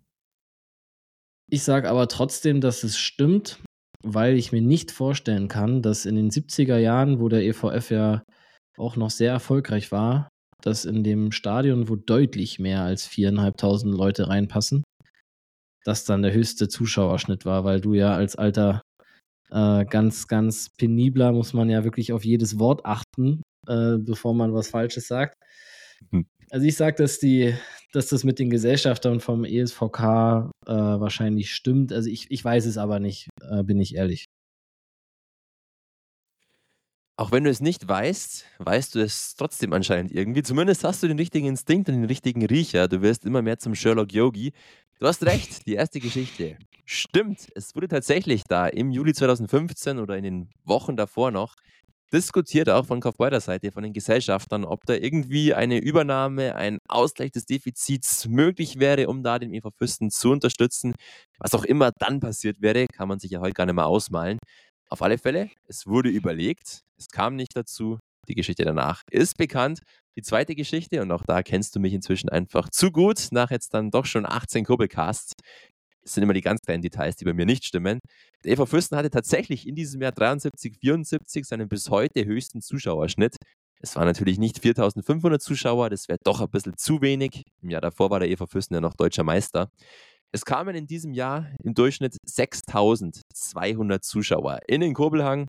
ich sage aber trotzdem, dass es stimmt, weil ich mir nicht vorstellen kann, dass in den 70er Jahren, wo der EVF ja auch noch sehr erfolgreich war, dass in dem Stadion, wo deutlich mehr als viereinhalbtausend Leute reinpassen, das dann der höchste Zuschauerschnitt war, weil du ja als alter äh, ganz, ganz penibler muss man ja wirklich auf jedes Wort achten, äh, bevor man was Falsches sagt. Hm. Also ich sage, dass die, dass das mit den Gesellschaftern vom ESVK äh, wahrscheinlich stimmt. Also ich, ich weiß es aber nicht, äh, bin ich ehrlich. Auch wenn du es nicht weißt, weißt du es trotzdem anscheinend irgendwie. Zumindest hast du den richtigen Instinkt und den richtigen Riecher. Du wirst immer mehr zum Sherlock Yogi. Du hast recht, die erste Geschichte. Stimmt, es wurde tatsächlich da im Juli 2015 oder in den Wochen davor noch diskutiert, auch von Kaufbeuter Seite, von den Gesellschaftern, ob da irgendwie eine Übernahme, ein Ausgleich des Defizits möglich wäre, um da den EV Fürsten zu unterstützen. Was auch immer dann passiert wäre, kann man sich ja heute gar nicht mehr ausmalen. Auf alle Fälle, es wurde überlegt, es kam nicht dazu. Die Geschichte danach ist bekannt. Die zweite Geschichte, und auch da kennst du mich inzwischen einfach zu gut, nach jetzt dann doch schon 18 Kurbelcasts, das sind immer die ganz kleinen Details, die bei mir nicht stimmen. Der EV Fürsten hatte tatsächlich in diesem Jahr 73, 74 seinen bis heute höchsten Zuschauerschnitt. Es waren natürlich nicht 4500 Zuschauer, das wäre doch ein bisschen zu wenig. Im Jahr davor war der EV Fürsten ja noch deutscher Meister. Es kamen in diesem Jahr im Durchschnitt 6200 Zuschauer in den Kurbelhang.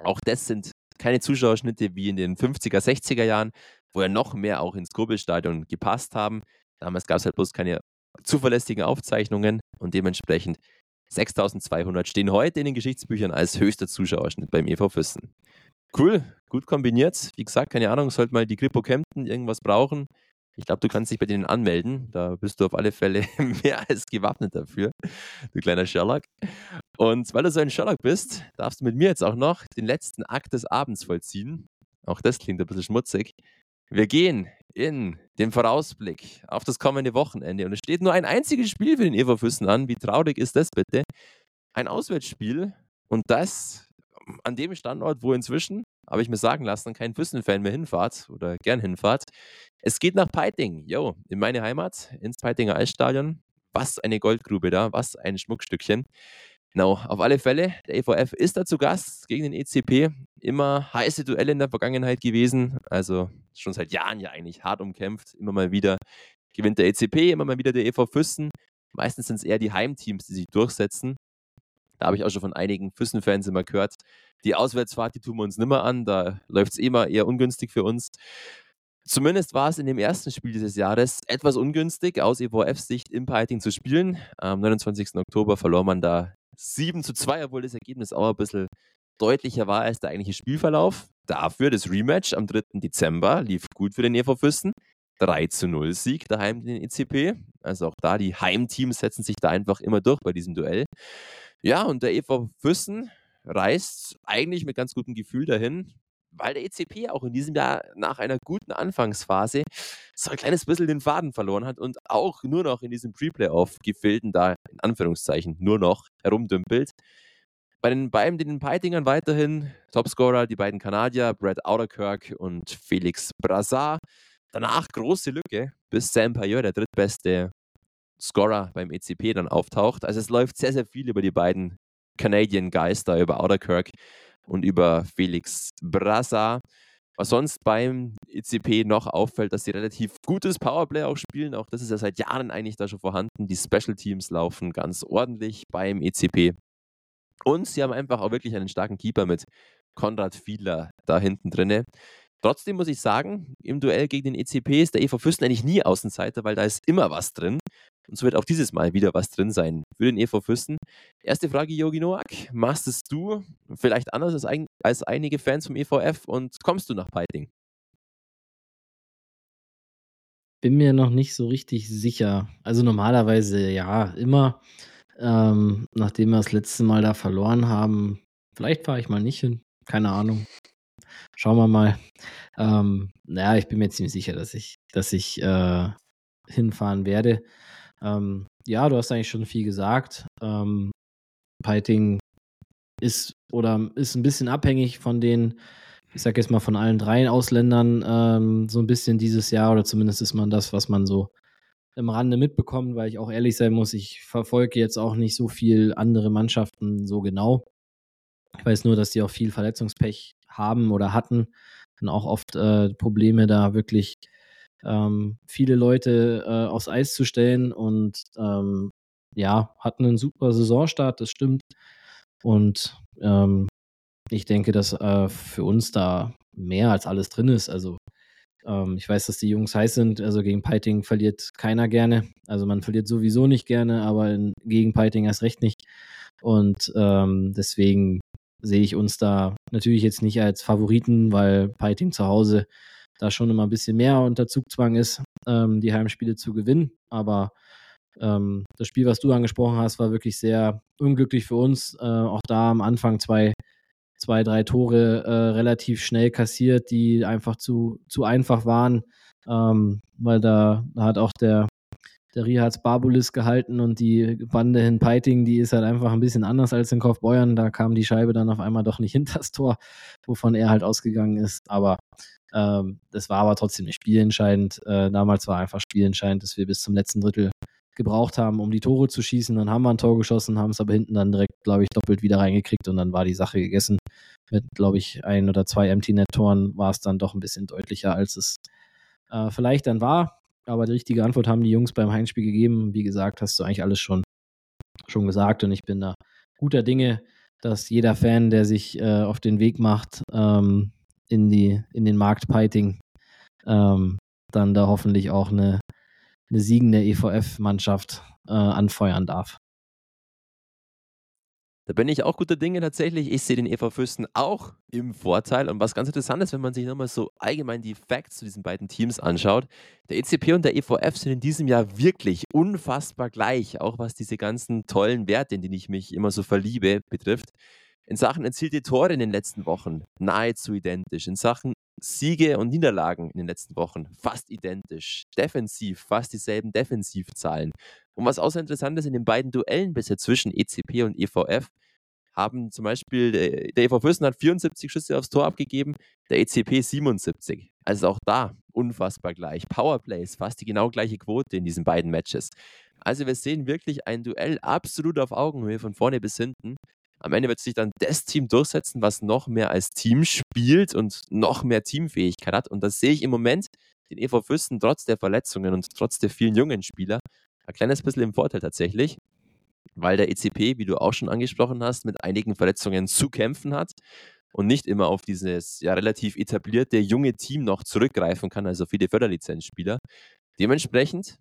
Auch das sind keine Zuschauerschnitte wie in den 50er, 60er Jahren, wo ja noch mehr auch ins Kurbelstadion gepasst haben. Damals gab es halt bloß keine zuverlässigen Aufzeichnungen und dementsprechend 6200 stehen heute in den Geschichtsbüchern als höchster Zuschauerschnitt beim EV Füssen. Cool, gut kombiniert. Wie gesagt, keine Ahnung, sollte mal die Grippo Kempten irgendwas brauchen. Ich glaube, du kannst dich bei denen anmelden. Da bist du auf alle Fälle mehr als gewappnet dafür, du kleiner Sherlock. Und weil du so ein Sherlock bist, darfst du mit mir jetzt auch noch den letzten Akt des Abends vollziehen. Auch das klingt ein bisschen schmutzig. Wir gehen in den Vorausblick auf das kommende Wochenende und es steht nur ein einziges Spiel für den Everfüssen an. Wie traurig ist das bitte? Ein Auswärtsspiel und das an dem Standort, wo inzwischen, habe ich mir sagen lassen, kein Füssen-Fan mehr hinfahrt oder gern hinfahrt. Es geht nach Peiting, yo, in meine Heimat, ins Peitinger Eisstadion. was eine Goldgrube da, was ein Schmuckstückchen. Genau, auf alle Fälle, der EVF ist da zu Gast gegen den ECP. Immer heiße Duelle in der Vergangenheit gewesen, also schon seit Jahren ja eigentlich hart umkämpft. Immer mal wieder gewinnt der ECP, immer mal wieder der EV Füssen. Meistens sind es eher die Heimteams, die sich durchsetzen. Da habe ich auch schon von einigen Füssen-Fans immer gehört, die Auswärtsfahrt, die tun wir uns nimmer an, da läuft es immer eher ungünstig für uns. Zumindest war es in dem ersten Spiel dieses Jahres etwas ungünstig, aus EVFs Sicht im Piting zu spielen. Am 29. Oktober verlor man da 7 zu 2, obwohl das Ergebnis auch ein bisschen deutlicher war als der eigentliche Spielverlauf. Dafür das Rematch am 3. Dezember lief gut für den EV Füssen. 3 zu 0 Sieg daheim den ECP. Also auch da, die Heimteams setzen sich da einfach immer durch bei diesem Duell. Ja, und der EV Füssen reist eigentlich mit ganz gutem Gefühl dahin, weil der ECP auch in diesem Jahr nach einer guten Anfangsphase so ein kleines bisschen den Faden verloren hat und auch nur noch in diesem Pre-Playoff-Gefilden da in Anführungszeichen nur noch herumdümpelt. Bei den beiden, den Peitingern weiterhin Topscorer, die beiden Kanadier, Brad Outerkirk und Felix Brassard. Danach große Lücke, bis Sam Payeur, der drittbeste Scorer beim ECP, dann auftaucht. Also es läuft sehr, sehr viel über die beiden Canadian da, über Outerkirk und über Felix Brassard. Was sonst beim ECP noch auffällt, dass sie relativ gutes Powerplay auch spielen. Auch das ist ja seit Jahren eigentlich da schon vorhanden. Die Special Teams laufen ganz ordentlich beim ECP. Und sie haben einfach auch wirklich einen starken Keeper mit Konrad Fiedler da hinten drinne. Trotzdem muss ich sagen, im Duell gegen den ECP ist der EV Fürsten eigentlich nie Außenseiter, weil da ist immer was drin. Und so wird auch dieses Mal wieder was drin sein für den EV Fürsten. Erste Frage, Yogi Noak. Machst es du vielleicht anders als, ein, als einige Fans vom EVF und kommst du nach Peiting? Bin mir noch nicht so richtig sicher. Also normalerweise ja, immer. Ähm, nachdem wir das letzte Mal da verloren haben, vielleicht fahre ich mal nicht hin. Keine Ahnung. Schauen wir mal. Ähm, naja, ich bin mir ziemlich sicher, dass ich, dass ich äh, hinfahren werde. Ähm, ja, du hast eigentlich schon viel gesagt. Ähm, Piting ist oder ist ein bisschen abhängig von den, ich sag jetzt mal von allen drei Ausländern ähm, so ein bisschen dieses Jahr oder zumindest ist man das, was man so im Rande mitbekommt, weil ich auch ehrlich sein muss, ich verfolge jetzt auch nicht so viel andere Mannschaften so genau. Ich weiß nur, dass die auch viel Verletzungspech haben oder hatten und auch oft äh, Probleme da wirklich ähm, viele Leute äh, aufs Eis zu stellen und ähm, ja, hatten einen super Saisonstart, das stimmt. Und ähm, ich denke, dass äh, für uns da mehr als alles drin ist. Also ähm, ich weiß, dass die Jungs heiß sind. Also gegen Piting verliert keiner gerne. Also man verliert sowieso nicht gerne, aber gegen Piting erst recht nicht. Und ähm, deswegen sehe ich uns da natürlich jetzt nicht als Favoriten, weil Piting zu Hause da schon immer ein bisschen mehr unter Zugzwang ist, ähm, die Heimspiele zu gewinnen. Aber ähm, das Spiel, was du angesprochen hast, war wirklich sehr unglücklich für uns. Äh, auch da am Anfang zwei, zwei drei Tore äh, relativ schnell kassiert, die einfach zu, zu einfach waren, ähm, weil da, da hat auch der der Rihards Barbulis gehalten und die Bande in Peiting, die ist halt einfach ein bisschen anders als in Kaufbeuern. Da kam die Scheibe dann auf einmal doch nicht hinter das Tor, wovon er halt ausgegangen ist. Aber ähm, das war aber trotzdem nicht spielentscheidend. Äh, damals war einfach spielentscheidend, dass wir bis zum letzten Drittel gebraucht haben, um die Tore zu schießen. Dann haben wir ein Tor geschossen, haben es aber hinten dann direkt, glaube ich, doppelt wieder reingekriegt und dann war die Sache gegessen. Mit, glaube ich, ein oder zwei Empty-Net-Toren war es dann doch ein bisschen deutlicher, als es äh, vielleicht dann war. Aber die richtige Antwort haben die Jungs beim Heimspiel gegeben. Wie gesagt, hast du eigentlich alles schon, schon gesagt und ich bin da guter Dinge, dass jeder Fan, der sich äh, auf den Weg macht ähm, in, die, in den Markt Piting, ähm, dann da hoffentlich auch eine, eine siegende EVF-Mannschaft äh, anfeuern darf. Da bin ich auch guter Dinge tatsächlich. Ich sehe den EV Fürsten auch im Vorteil. Und was ganz interessant ist, wenn man sich nochmal so allgemein die Facts zu diesen beiden Teams anschaut. Der ECP und der EVF sind in diesem Jahr wirklich unfassbar gleich, auch was diese ganzen tollen Werte, in die ich mich immer so verliebe, betrifft. In Sachen erzielte Tore in den letzten Wochen nahezu identisch. In Sachen Siege und Niederlagen in den letzten Wochen fast identisch. Defensiv fast dieselben Defensivzahlen. Und was auch interessant ist, in den beiden Duellen bisher zwischen ECP und EVF haben zum Beispiel, der EV Fürsten hat 74 Schüsse aufs Tor abgegeben, der ECP 77. Also auch da unfassbar gleich. Powerplays, fast die genau gleiche Quote in diesen beiden Matches. Also wir sehen wirklich ein Duell absolut auf Augenhöhe von vorne bis hinten. Am Ende wird sich dann das Team durchsetzen, was noch mehr als Team spielt und noch mehr Teamfähigkeit hat. Und das sehe ich im Moment den EV Füssen trotz der Verletzungen und trotz der vielen jungen Spieler ein kleines bisschen im Vorteil tatsächlich, weil der ECP, wie du auch schon angesprochen hast, mit einigen Verletzungen zu kämpfen hat und nicht immer auf dieses ja relativ etablierte junge Team noch zurückgreifen kann, also viele Förderlizenzspieler. Dementsprechend,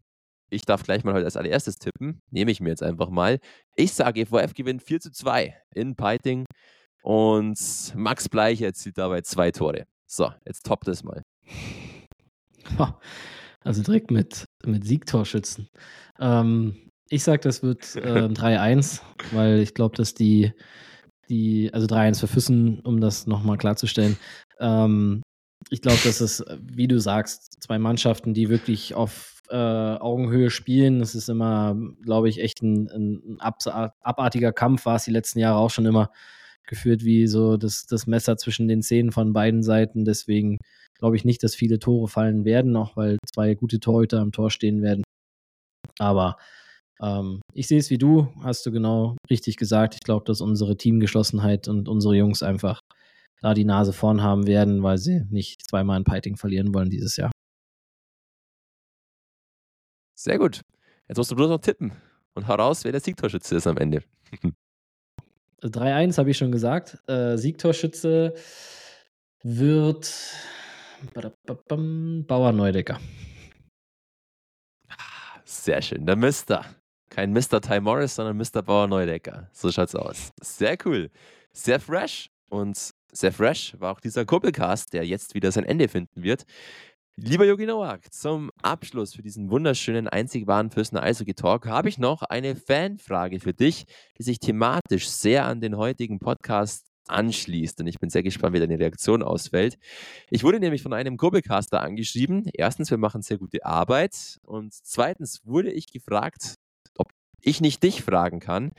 ich darf gleich mal heute als allererstes tippen, nehme ich mir jetzt einfach mal. Ich sage, EVF gewinnt 4 zu 2 in Peiting und Max Bleich erzielt dabei zwei Tore. So, jetzt toppt es mal. Also direkt mit, mit Siegtorschützen. Ähm, ich sage, das wird äh, 3-1, weil ich glaube, dass die die, also 3-1 für Füssen, um das nochmal klarzustellen. Ähm, ich glaube, dass es, wie du sagst, zwei Mannschaften, die wirklich auf äh, Augenhöhe spielen. Das ist immer, glaube ich, echt ein, ein abartiger Kampf, war es die letzten Jahre auch schon immer geführt wie so das, das Messer zwischen den Zähnen von beiden Seiten. Deswegen glaube ich nicht, dass viele Tore fallen werden, auch weil zwei gute Torhüter am Tor stehen werden. Aber ähm, ich sehe es wie du, hast du genau richtig gesagt. Ich glaube, dass unsere Teamgeschlossenheit und unsere Jungs einfach da die Nase vorn haben werden, weil sie nicht zweimal ein Piting verlieren wollen dieses Jahr. Sehr gut. Jetzt musst du bloß noch tippen und heraus, wer der Siegtorschütze ist am Ende. 3-1 habe ich schon gesagt. Äh, Siegtorschütze wird Bauer Neudecker. Sehr schön. Der Mister. Kein Mr. Ty Morris, sondern Mr. Bauer Neudecker. So schaut's aus. Sehr cool. Sehr fresh. Und sehr fresh war auch dieser Kuppelcast, der jetzt wieder sein Ende finden wird. Lieber Yogi Nowak, zum Abschluss für diesen wunderschönen, einzig wahren Fürstner Eishockey Talk habe ich noch eine Fanfrage für dich, die sich thematisch sehr an den heutigen Podcast anschließt. Und ich bin sehr gespannt, wie deine Reaktion ausfällt. Ich wurde nämlich von einem Kurbelcaster angeschrieben. Erstens, wir machen sehr gute Arbeit. Und zweitens wurde ich gefragt, ich nicht dich fragen kann,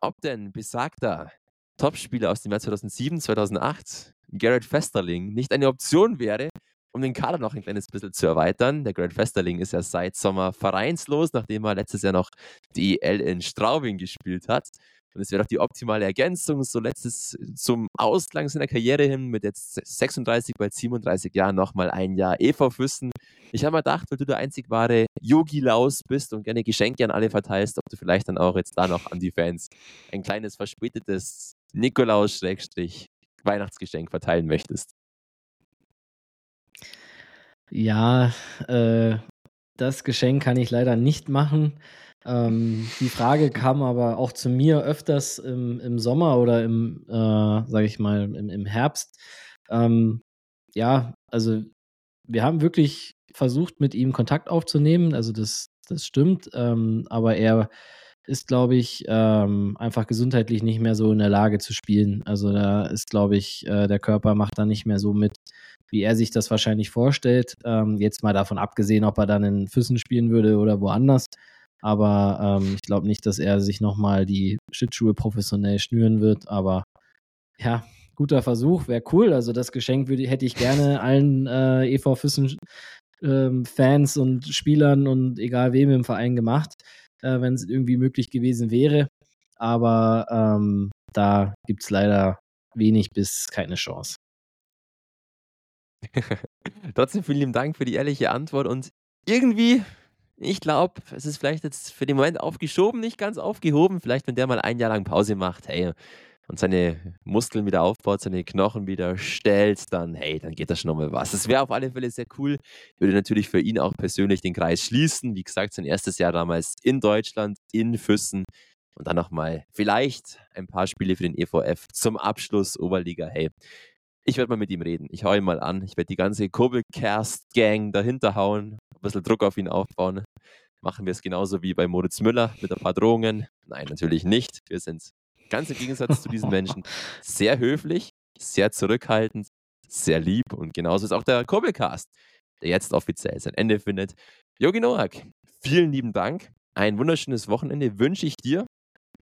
ob denn besagter Topspieler aus dem Jahr 2007, 2008, Garrett Festerling, nicht eine Option wäre, um den Kader noch ein kleines bisschen zu erweitern. Der Garrett Festerling ist ja seit Sommer vereinslos, nachdem er letztes Jahr noch die EL in Straubing gespielt hat. Und es wäre doch die optimale Ergänzung, so letztes zum Ausklang seiner Karriere hin mit jetzt 36, bald 37 Jahren nochmal ein Jahr EV Füssen. Ich habe mir gedacht, weil du der einzig wahre Yogi Laus bist und gerne Geschenke an alle verteilst, ob du vielleicht dann auch jetzt da noch an die Fans ein kleines verspätetes Nikolaus-Weihnachtsgeschenk verteilen möchtest. Ja, äh, das Geschenk kann ich leider nicht machen. Ähm, die Frage kam aber auch zu mir öfters im, im Sommer oder im, äh, sage ich mal, im, im Herbst. Ähm, ja, also wir haben wirklich versucht, mit ihm Kontakt aufzunehmen. Also das, das stimmt. Ähm, aber er ist, glaube ich, ähm, einfach gesundheitlich nicht mehr so in der Lage zu spielen. Also da ist, glaube ich, äh, der Körper macht da nicht mehr so mit, wie er sich das wahrscheinlich vorstellt. Ähm, jetzt mal davon abgesehen, ob er dann in Füssen spielen würde oder woanders. Aber ähm, ich glaube nicht, dass er sich nochmal die Schlittschuhe professionell schnüren wird. Aber ja, guter Versuch, wäre cool. Also das Geschenk würde, hätte ich gerne allen äh, EV Füssen ähm, Fans und Spielern und egal wem im Verein gemacht, äh, wenn es irgendwie möglich gewesen wäre. Aber ähm, da gibt es leider wenig bis keine Chance. Trotzdem vielen Dank für die ehrliche Antwort und irgendwie ich glaube, es ist vielleicht jetzt für den Moment aufgeschoben, nicht ganz aufgehoben. Vielleicht, wenn der mal ein Jahr lang Pause macht, hey, und seine Muskeln wieder aufbaut, seine Knochen wieder stellt, dann, hey, dann geht das schon nochmal was. Das wäre auf alle Fälle sehr cool. Würde natürlich für ihn auch persönlich den Kreis schließen. Wie gesagt, sein erstes Jahr damals in Deutschland, in Füssen. Und dann nochmal vielleicht ein paar Spiele für den EVF zum Abschluss Oberliga. Hey, ich werde mal mit ihm reden. Ich hau ihn mal an. Ich werde die ganze Kurbelcast-Gang dahinter hauen, ein bisschen Druck auf ihn aufbauen. Machen wir es genauso wie bei Moritz Müller mit ein paar Drohungen? Nein, natürlich nicht. Wir sind ganz im Gegensatz zu diesen Menschen sehr höflich, sehr zurückhaltend, sehr lieb und genauso ist auch der Kurbelcast, der jetzt offiziell sein Ende findet. Jogi Noak, vielen lieben Dank. Ein wunderschönes Wochenende wünsche ich dir,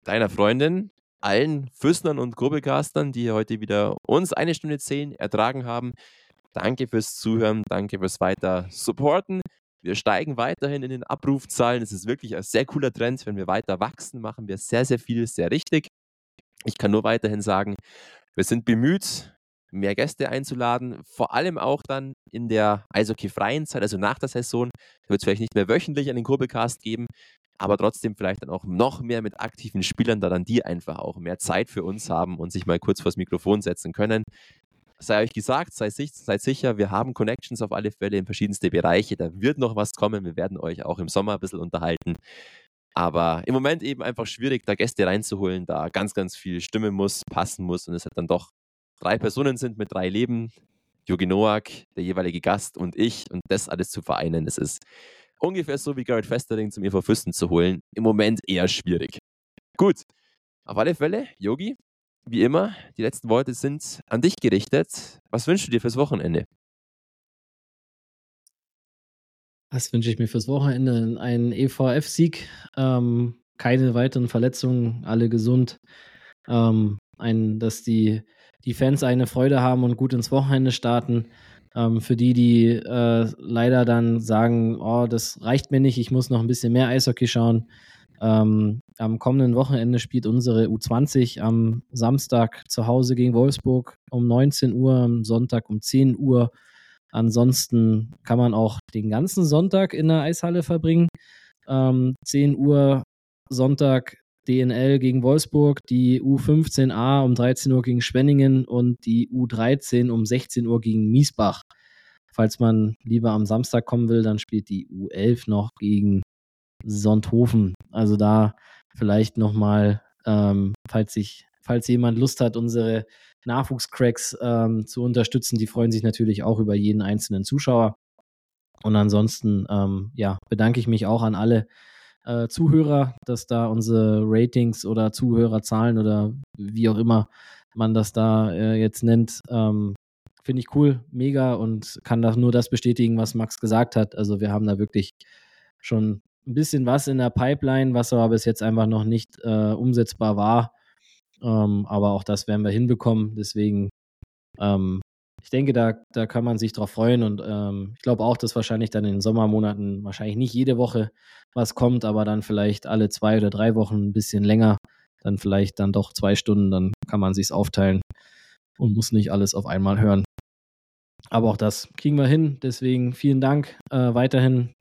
deiner Freundin, allen Füßnern und Kurbelcastern, die heute wieder uns eine Stunde zehn ertragen haben. Danke fürs Zuhören, danke fürs weiter Supporten. Wir steigen weiterhin in den Abrufzahlen. Es ist wirklich ein sehr cooler Trend. Wenn wir weiter wachsen, machen wir sehr, sehr viel, sehr richtig. Ich kann nur weiterhin sagen, wir sind bemüht, mehr Gäste einzuladen, vor allem auch dann in der Eishockey-freien Zeit, also nach der Saison. Wird es vielleicht nicht mehr wöchentlich einen Kurbelcast geben, aber trotzdem vielleicht dann auch noch mehr mit aktiven Spielern, da dann die einfach auch mehr Zeit für uns haben und sich mal kurz vors Mikrofon setzen können sei euch gesagt, seid, seid, sicher, wir haben Connections auf alle Fälle in verschiedenste Bereiche. Da wird noch was kommen. Wir werden euch auch im Sommer ein bisschen unterhalten. Aber im Moment eben einfach schwierig, da Gäste reinzuholen, da ganz, ganz viel stimmen muss, passen muss und es halt dann doch drei Personen sind mit drei Leben. Jogi Noak, der jeweilige Gast und ich und das alles zu vereinen, das ist ungefähr so wie Garrett Festering zum EV Füsten zu holen. Im Moment eher schwierig. Gut, auf alle Fälle, Yogi, wie immer, die letzten Worte sind an dich gerichtet. Was wünschst du dir fürs Wochenende? Was wünsche ich mir fürs Wochenende? Einen EVF-Sieg, ähm, keine weiteren Verletzungen, alle gesund. Ähm, ein, dass die, die Fans eine Freude haben und gut ins Wochenende starten. Ähm, für die, die äh, leider dann sagen, oh, das reicht mir nicht, ich muss noch ein bisschen mehr Eishockey schauen. Ähm, am kommenden Wochenende spielt unsere U20 am Samstag zu Hause gegen Wolfsburg um 19 Uhr, am Sonntag um 10 Uhr. Ansonsten kann man auch den ganzen Sonntag in der Eishalle verbringen. Ähm, 10 Uhr Sonntag DNL gegen Wolfsburg, die U15A um 13 Uhr gegen Schwenningen und die U13 um 16 Uhr gegen Miesbach. Falls man lieber am Samstag kommen will, dann spielt die U11 noch gegen Sonthofen. Also da vielleicht nochmal, ähm, falls falls jemand Lust hat, unsere Nachwuchscracks ähm, zu unterstützen, die freuen sich natürlich auch über jeden einzelnen Zuschauer. Und ansonsten, ähm, ja, bedanke ich mich auch an alle äh, Zuhörer, dass da unsere Ratings oder Zuhörerzahlen oder wie auch immer man das da äh, jetzt nennt, ähm, finde ich cool, mega und kann da nur das bestätigen, was Max gesagt hat. Also wir haben da wirklich schon ein bisschen was in der Pipeline, was aber bis jetzt einfach noch nicht äh, umsetzbar war. Ähm, aber auch das werden wir hinbekommen. Deswegen, ähm, ich denke, da, da kann man sich drauf freuen. Und ähm, ich glaube auch, dass wahrscheinlich dann in den Sommermonaten wahrscheinlich nicht jede Woche was kommt, aber dann vielleicht alle zwei oder drei Wochen ein bisschen länger. Dann vielleicht dann doch zwei Stunden, dann kann man sich's aufteilen und muss nicht alles auf einmal hören. Aber auch das kriegen wir hin. Deswegen vielen Dank äh, weiterhin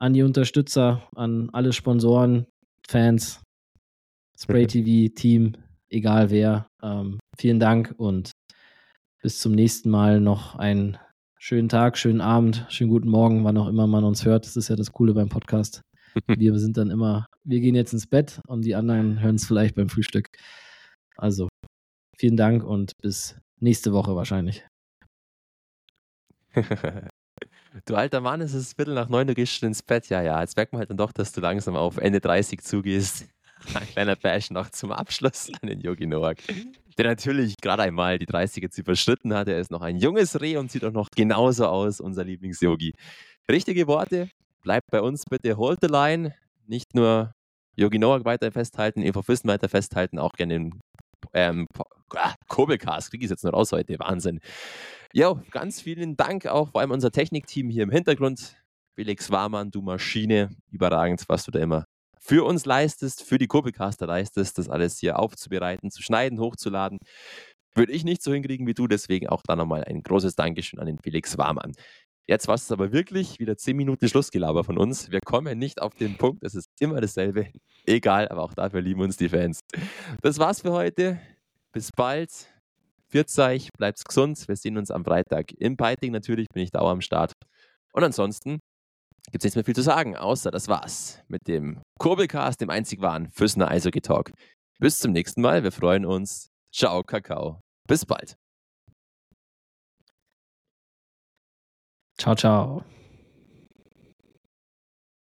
an die Unterstützer, an alle Sponsoren, Fans, Spray TV, Team, egal wer. Ähm, vielen Dank und bis zum nächsten Mal noch einen schönen Tag, schönen Abend, schönen guten Morgen, wann auch immer man uns hört. Das ist ja das Coole beim Podcast. Wir sind dann immer, wir gehen jetzt ins Bett und die anderen hören es vielleicht beim Frühstück. Also, vielen Dank und bis nächste Woche wahrscheinlich. Du alter Mann, es ist Viertel nach neun, du gehst schon ins Bett. Ja, ja, jetzt merkt man halt dann doch, dass du langsam auf Ende 30 zugehst. Ein kleiner Bash noch zum Abschluss an den Yogi Noak, der natürlich gerade einmal die 30 jetzt überschritten hat. Er ist noch ein junges Reh und sieht auch noch genauso aus, unser Lieblings-Yogi. Richtige Worte, bleibt bei uns bitte, hold the line. Nicht nur Yogi Noak weiter festhalten, Eva Füssen weiter festhalten, auch gerne den ähm, ah, Kurbelcast, kriege ich jetzt noch raus heute, Wahnsinn. Ja, ganz vielen Dank auch vor allem unser Technikteam hier im Hintergrund. Felix Warmann, du Maschine, überragend, was du da immer für uns leistest, für die Kurbelcaster leistest, das alles hier aufzubereiten, zu schneiden, hochzuladen. Würde ich nicht so hinkriegen wie du, deswegen auch da nochmal ein großes Dankeschön an den Felix Warmann. Jetzt war es aber wirklich wieder 10 Minuten Schlussgelaber von uns. Wir kommen nicht auf den Punkt, es ist immer dasselbe. Egal, aber auch dafür lieben uns die Fans. Das war's für heute. Bis bald. Pfiat euch, bleibt gesund. Wir sehen uns am Freitag im Piting. Natürlich bin ich dauer am Start. Und ansonsten gibt es nichts mehr viel zu sagen, außer das war's mit dem Kurbelcast, dem einzig wahren Füssner Eishockey Talk. Bis zum nächsten Mal. Wir freuen uns. Ciao, Kakao. Bis bald. Ciao, ciao.